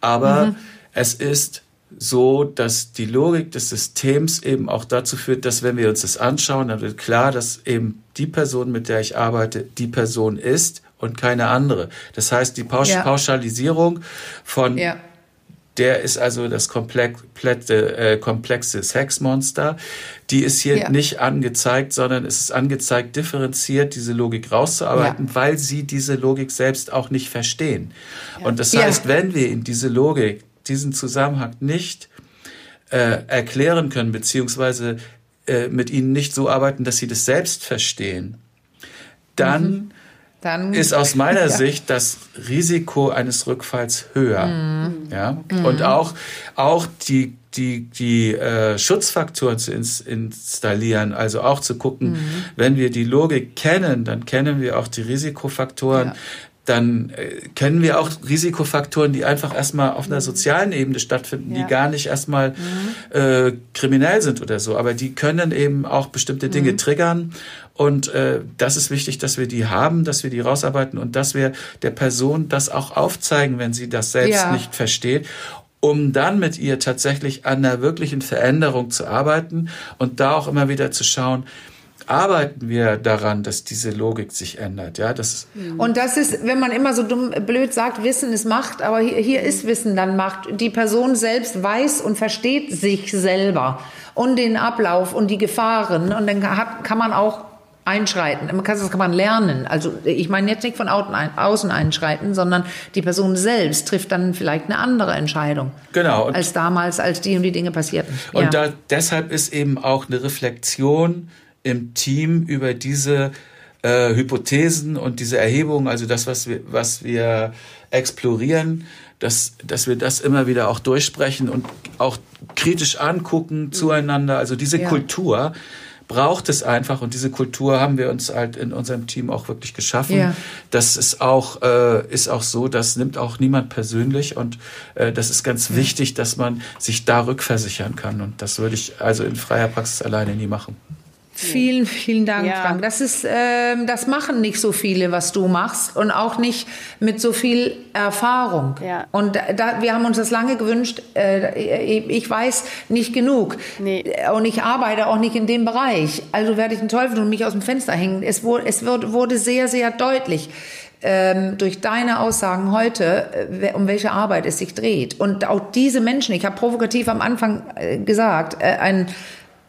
Aber mhm. es ist so, dass die Logik des Systems eben auch dazu führt, dass wenn wir uns das anschauen, dann wird klar, dass eben die Person, mit der ich arbeite, die Person ist und keine andere. Das heißt, die Pausch ja. Pauschalisierung von ja der ist also das komplette, äh, komplexe Sexmonster. Die ist hier ja. nicht angezeigt, sondern es ist angezeigt, differenziert diese Logik rauszuarbeiten, ja. weil sie diese Logik selbst auch nicht verstehen. Ja. Und das heißt, wenn wir in diese Logik, diesen Zusammenhang nicht äh, erklären können, beziehungsweise äh, mit ihnen nicht so arbeiten, dass sie das selbst verstehen, dann mhm dann ist aus (laughs) meiner ja. Sicht das Risiko eines Rückfalls höher. Mhm. Ja? Mhm. Und auch, auch die, die, die äh, Schutzfaktoren zu ins, installieren, also auch zu gucken, mhm. wenn wir die Logik kennen, dann kennen wir auch die Risikofaktoren. Ja dann äh, kennen wir auch Risikofaktoren, die einfach erstmal auf einer sozialen Ebene stattfinden, ja. die gar nicht erstmal mhm. äh, kriminell sind oder so, aber die können eben auch bestimmte Dinge mhm. triggern und äh, das ist wichtig, dass wir die haben, dass wir die rausarbeiten und dass wir der Person das auch aufzeigen, wenn sie das selbst ja. nicht versteht um dann mit ihr tatsächlich an einer wirklichen Veränderung zu arbeiten und da auch immer wieder zu schauen, arbeiten wir daran, dass diese Logik sich ändert. Ja, das und das ist, wenn man immer so dumm, blöd sagt, Wissen ist Macht, aber hier, hier ist Wissen dann Macht. Die Person selbst weiß und versteht sich selber und den Ablauf und die Gefahren und dann hat, kann man auch einschreiten. Das kann man lernen. Also ich meine jetzt nicht von außen einschreiten, sondern die Person selbst trifft dann vielleicht eine andere Entscheidung. Genau. als damals, als die und die Dinge passierten. Und ja. da, deshalb ist eben auch eine Reflexion im Team über diese äh, Hypothesen und diese Erhebungen, also das, was wir, was wir explorieren, dass, dass wir das immer wieder auch durchsprechen und auch kritisch angucken zueinander. Also diese ja. Kultur braucht es einfach und diese Kultur haben wir uns halt in unserem Team auch wirklich geschaffen. Ja. Das ist auch äh, ist auch so, das nimmt auch niemand persönlich und äh, das ist ganz ja. wichtig, dass man sich da rückversichern kann und das würde ich also in freier Praxis alleine nie machen. Vielen, vielen Dank, ja. Frank. Das ist, äh, das machen nicht so viele, was du machst und auch nicht mit so viel Erfahrung. Ja. Und da, wir haben uns das lange gewünscht. Äh, ich weiß nicht genug nee. und ich arbeite auch nicht in dem Bereich. Also werde ich den Teufel und mich aus dem Fenster hängen. Es wurde, es wurde sehr, sehr deutlich. Ähm, durch deine Aussagen heute, äh, um welche Arbeit es sich dreht. Und auch diese Menschen, ich habe provokativ am Anfang äh, gesagt, äh, einen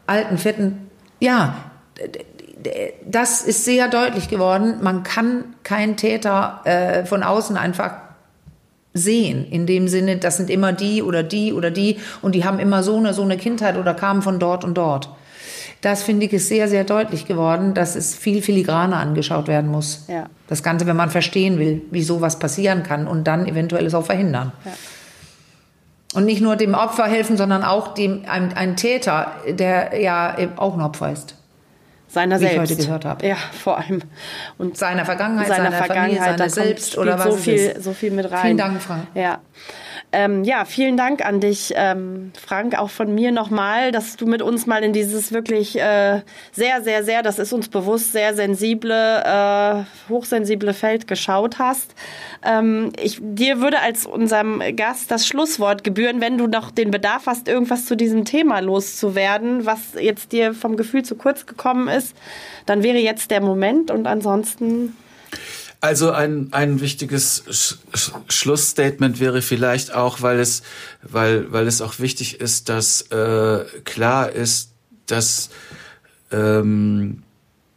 alten, fetten ja, das ist sehr deutlich geworden. Man kann keinen Täter äh, von außen einfach sehen. In dem Sinne, das sind immer die oder die oder die und die haben immer so eine, so eine Kindheit oder kamen von dort und dort. Das finde ich ist sehr, sehr deutlich geworden, dass es viel filigraner angeschaut werden muss. Ja. Das Ganze, wenn man verstehen will, wie sowas passieren kann und dann eventuell es auch verhindern. Ja. Und nicht nur dem Opfer helfen, sondern auch dem, einem, einem Täter, der ja auch ein Opfer ist. Seiner wie selbst. ich heute gehört habe. Ja, vor allem. Und seiner Vergangenheit, seiner, seiner Vergangenheit, Familie, seiner selbst oder was so viel, so viel mit rein. Vielen Dank, Frank. Ja. Ähm, ja, vielen Dank an dich, ähm, Frank, auch von mir nochmal, dass du mit uns mal in dieses wirklich äh, sehr, sehr, sehr, das ist uns bewusst, sehr sensible, äh, hochsensible Feld geschaut hast. Ähm, ich, dir würde als unserem Gast das Schlusswort gebühren, wenn du noch den Bedarf hast, irgendwas zu diesem Thema loszuwerden, was jetzt dir vom Gefühl zu kurz gekommen ist, dann wäre jetzt der Moment und ansonsten also ein, ein wichtiges Sch Sch Schlussstatement wäre vielleicht auch, weil es, weil, weil es auch wichtig ist, dass äh, klar ist, dass ähm,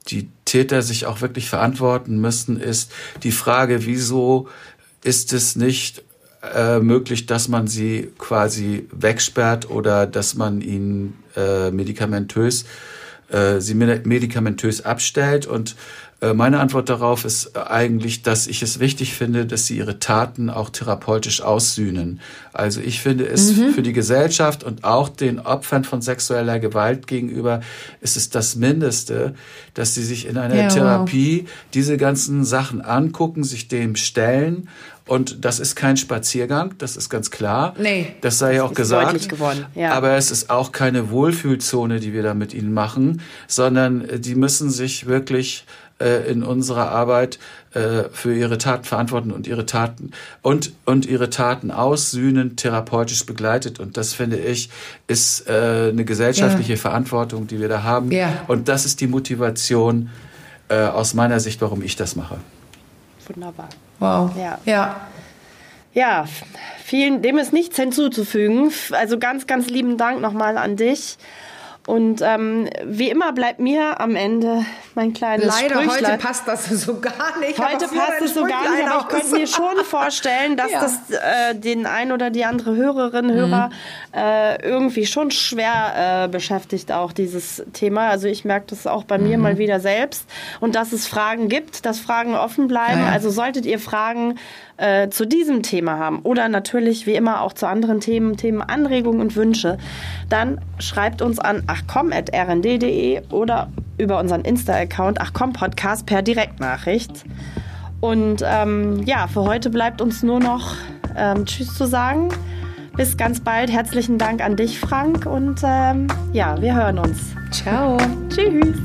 die Täter sich auch wirklich verantworten müssen, ist die Frage, wieso ist es nicht äh, möglich, dass man sie quasi wegsperrt oder dass man ihn äh, medikamentös äh, sie medikamentös abstellt und meine Antwort darauf ist eigentlich, dass ich es wichtig finde, dass sie ihre Taten auch therapeutisch aussühnen. Also ich finde es mhm. für die Gesellschaft und auch den Opfern von sexueller Gewalt gegenüber ist es das Mindeste, dass sie sich in einer ja, Therapie wow. diese ganzen Sachen angucken, sich dem stellen und das ist kein Spaziergang, das ist ganz klar. Nee. Das sei ja auch gesagt. Geworden. Ja. Aber es ist auch keine Wohlfühlzone, die wir da mit ihnen machen, sondern äh, die müssen sich wirklich äh, in unserer Arbeit äh, für ihre Taten verantworten und ihre Taten und und ihre Taten aussühnen, therapeutisch begleitet und das finde ich ist äh, eine gesellschaftliche ja. Verantwortung, die wir da haben ja. und das ist die Motivation äh, aus meiner Sicht, warum ich das mache. Wunderbar. Wow. Ja. Ja. Ja, vielen, dem ist nichts hinzuzufügen. Also ganz, ganz lieben Dank nochmal an dich. Und ähm, wie immer bleibt mir am Ende mein kleines Leider, Sprüchlein. heute passt das (laughs) so gar nicht. Heute passt es so gar nicht, aber ich könnte mir schon (laughs) vorstellen, dass ja. das äh, den ein oder die andere Hörerin, Hörer mhm. äh, irgendwie schon schwer äh, beschäftigt, auch dieses Thema. Also ich merke das auch bei mhm. mir mal wieder selbst. Und dass es Fragen gibt, dass Fragen offen bleiben. Ja, ja. Also solltet ihr Fragen äh, zu diesem Thema haben oder natürlich wie immer auch zu anderen Themen, Themen Anregungen und Wünsche, dann schreibt uns an achcom.rnd.de oder über unseren Insta-Account achcom-podcast per Direktnachricht. Und ähm, ja, für heute bleibt uns nur noch ähm, Tschüss zu sagen. Bis ganz bald. Herzlichen Dank an dich, Frank. Und ähm, ja, wir hören uns. Ciao. Tschüss.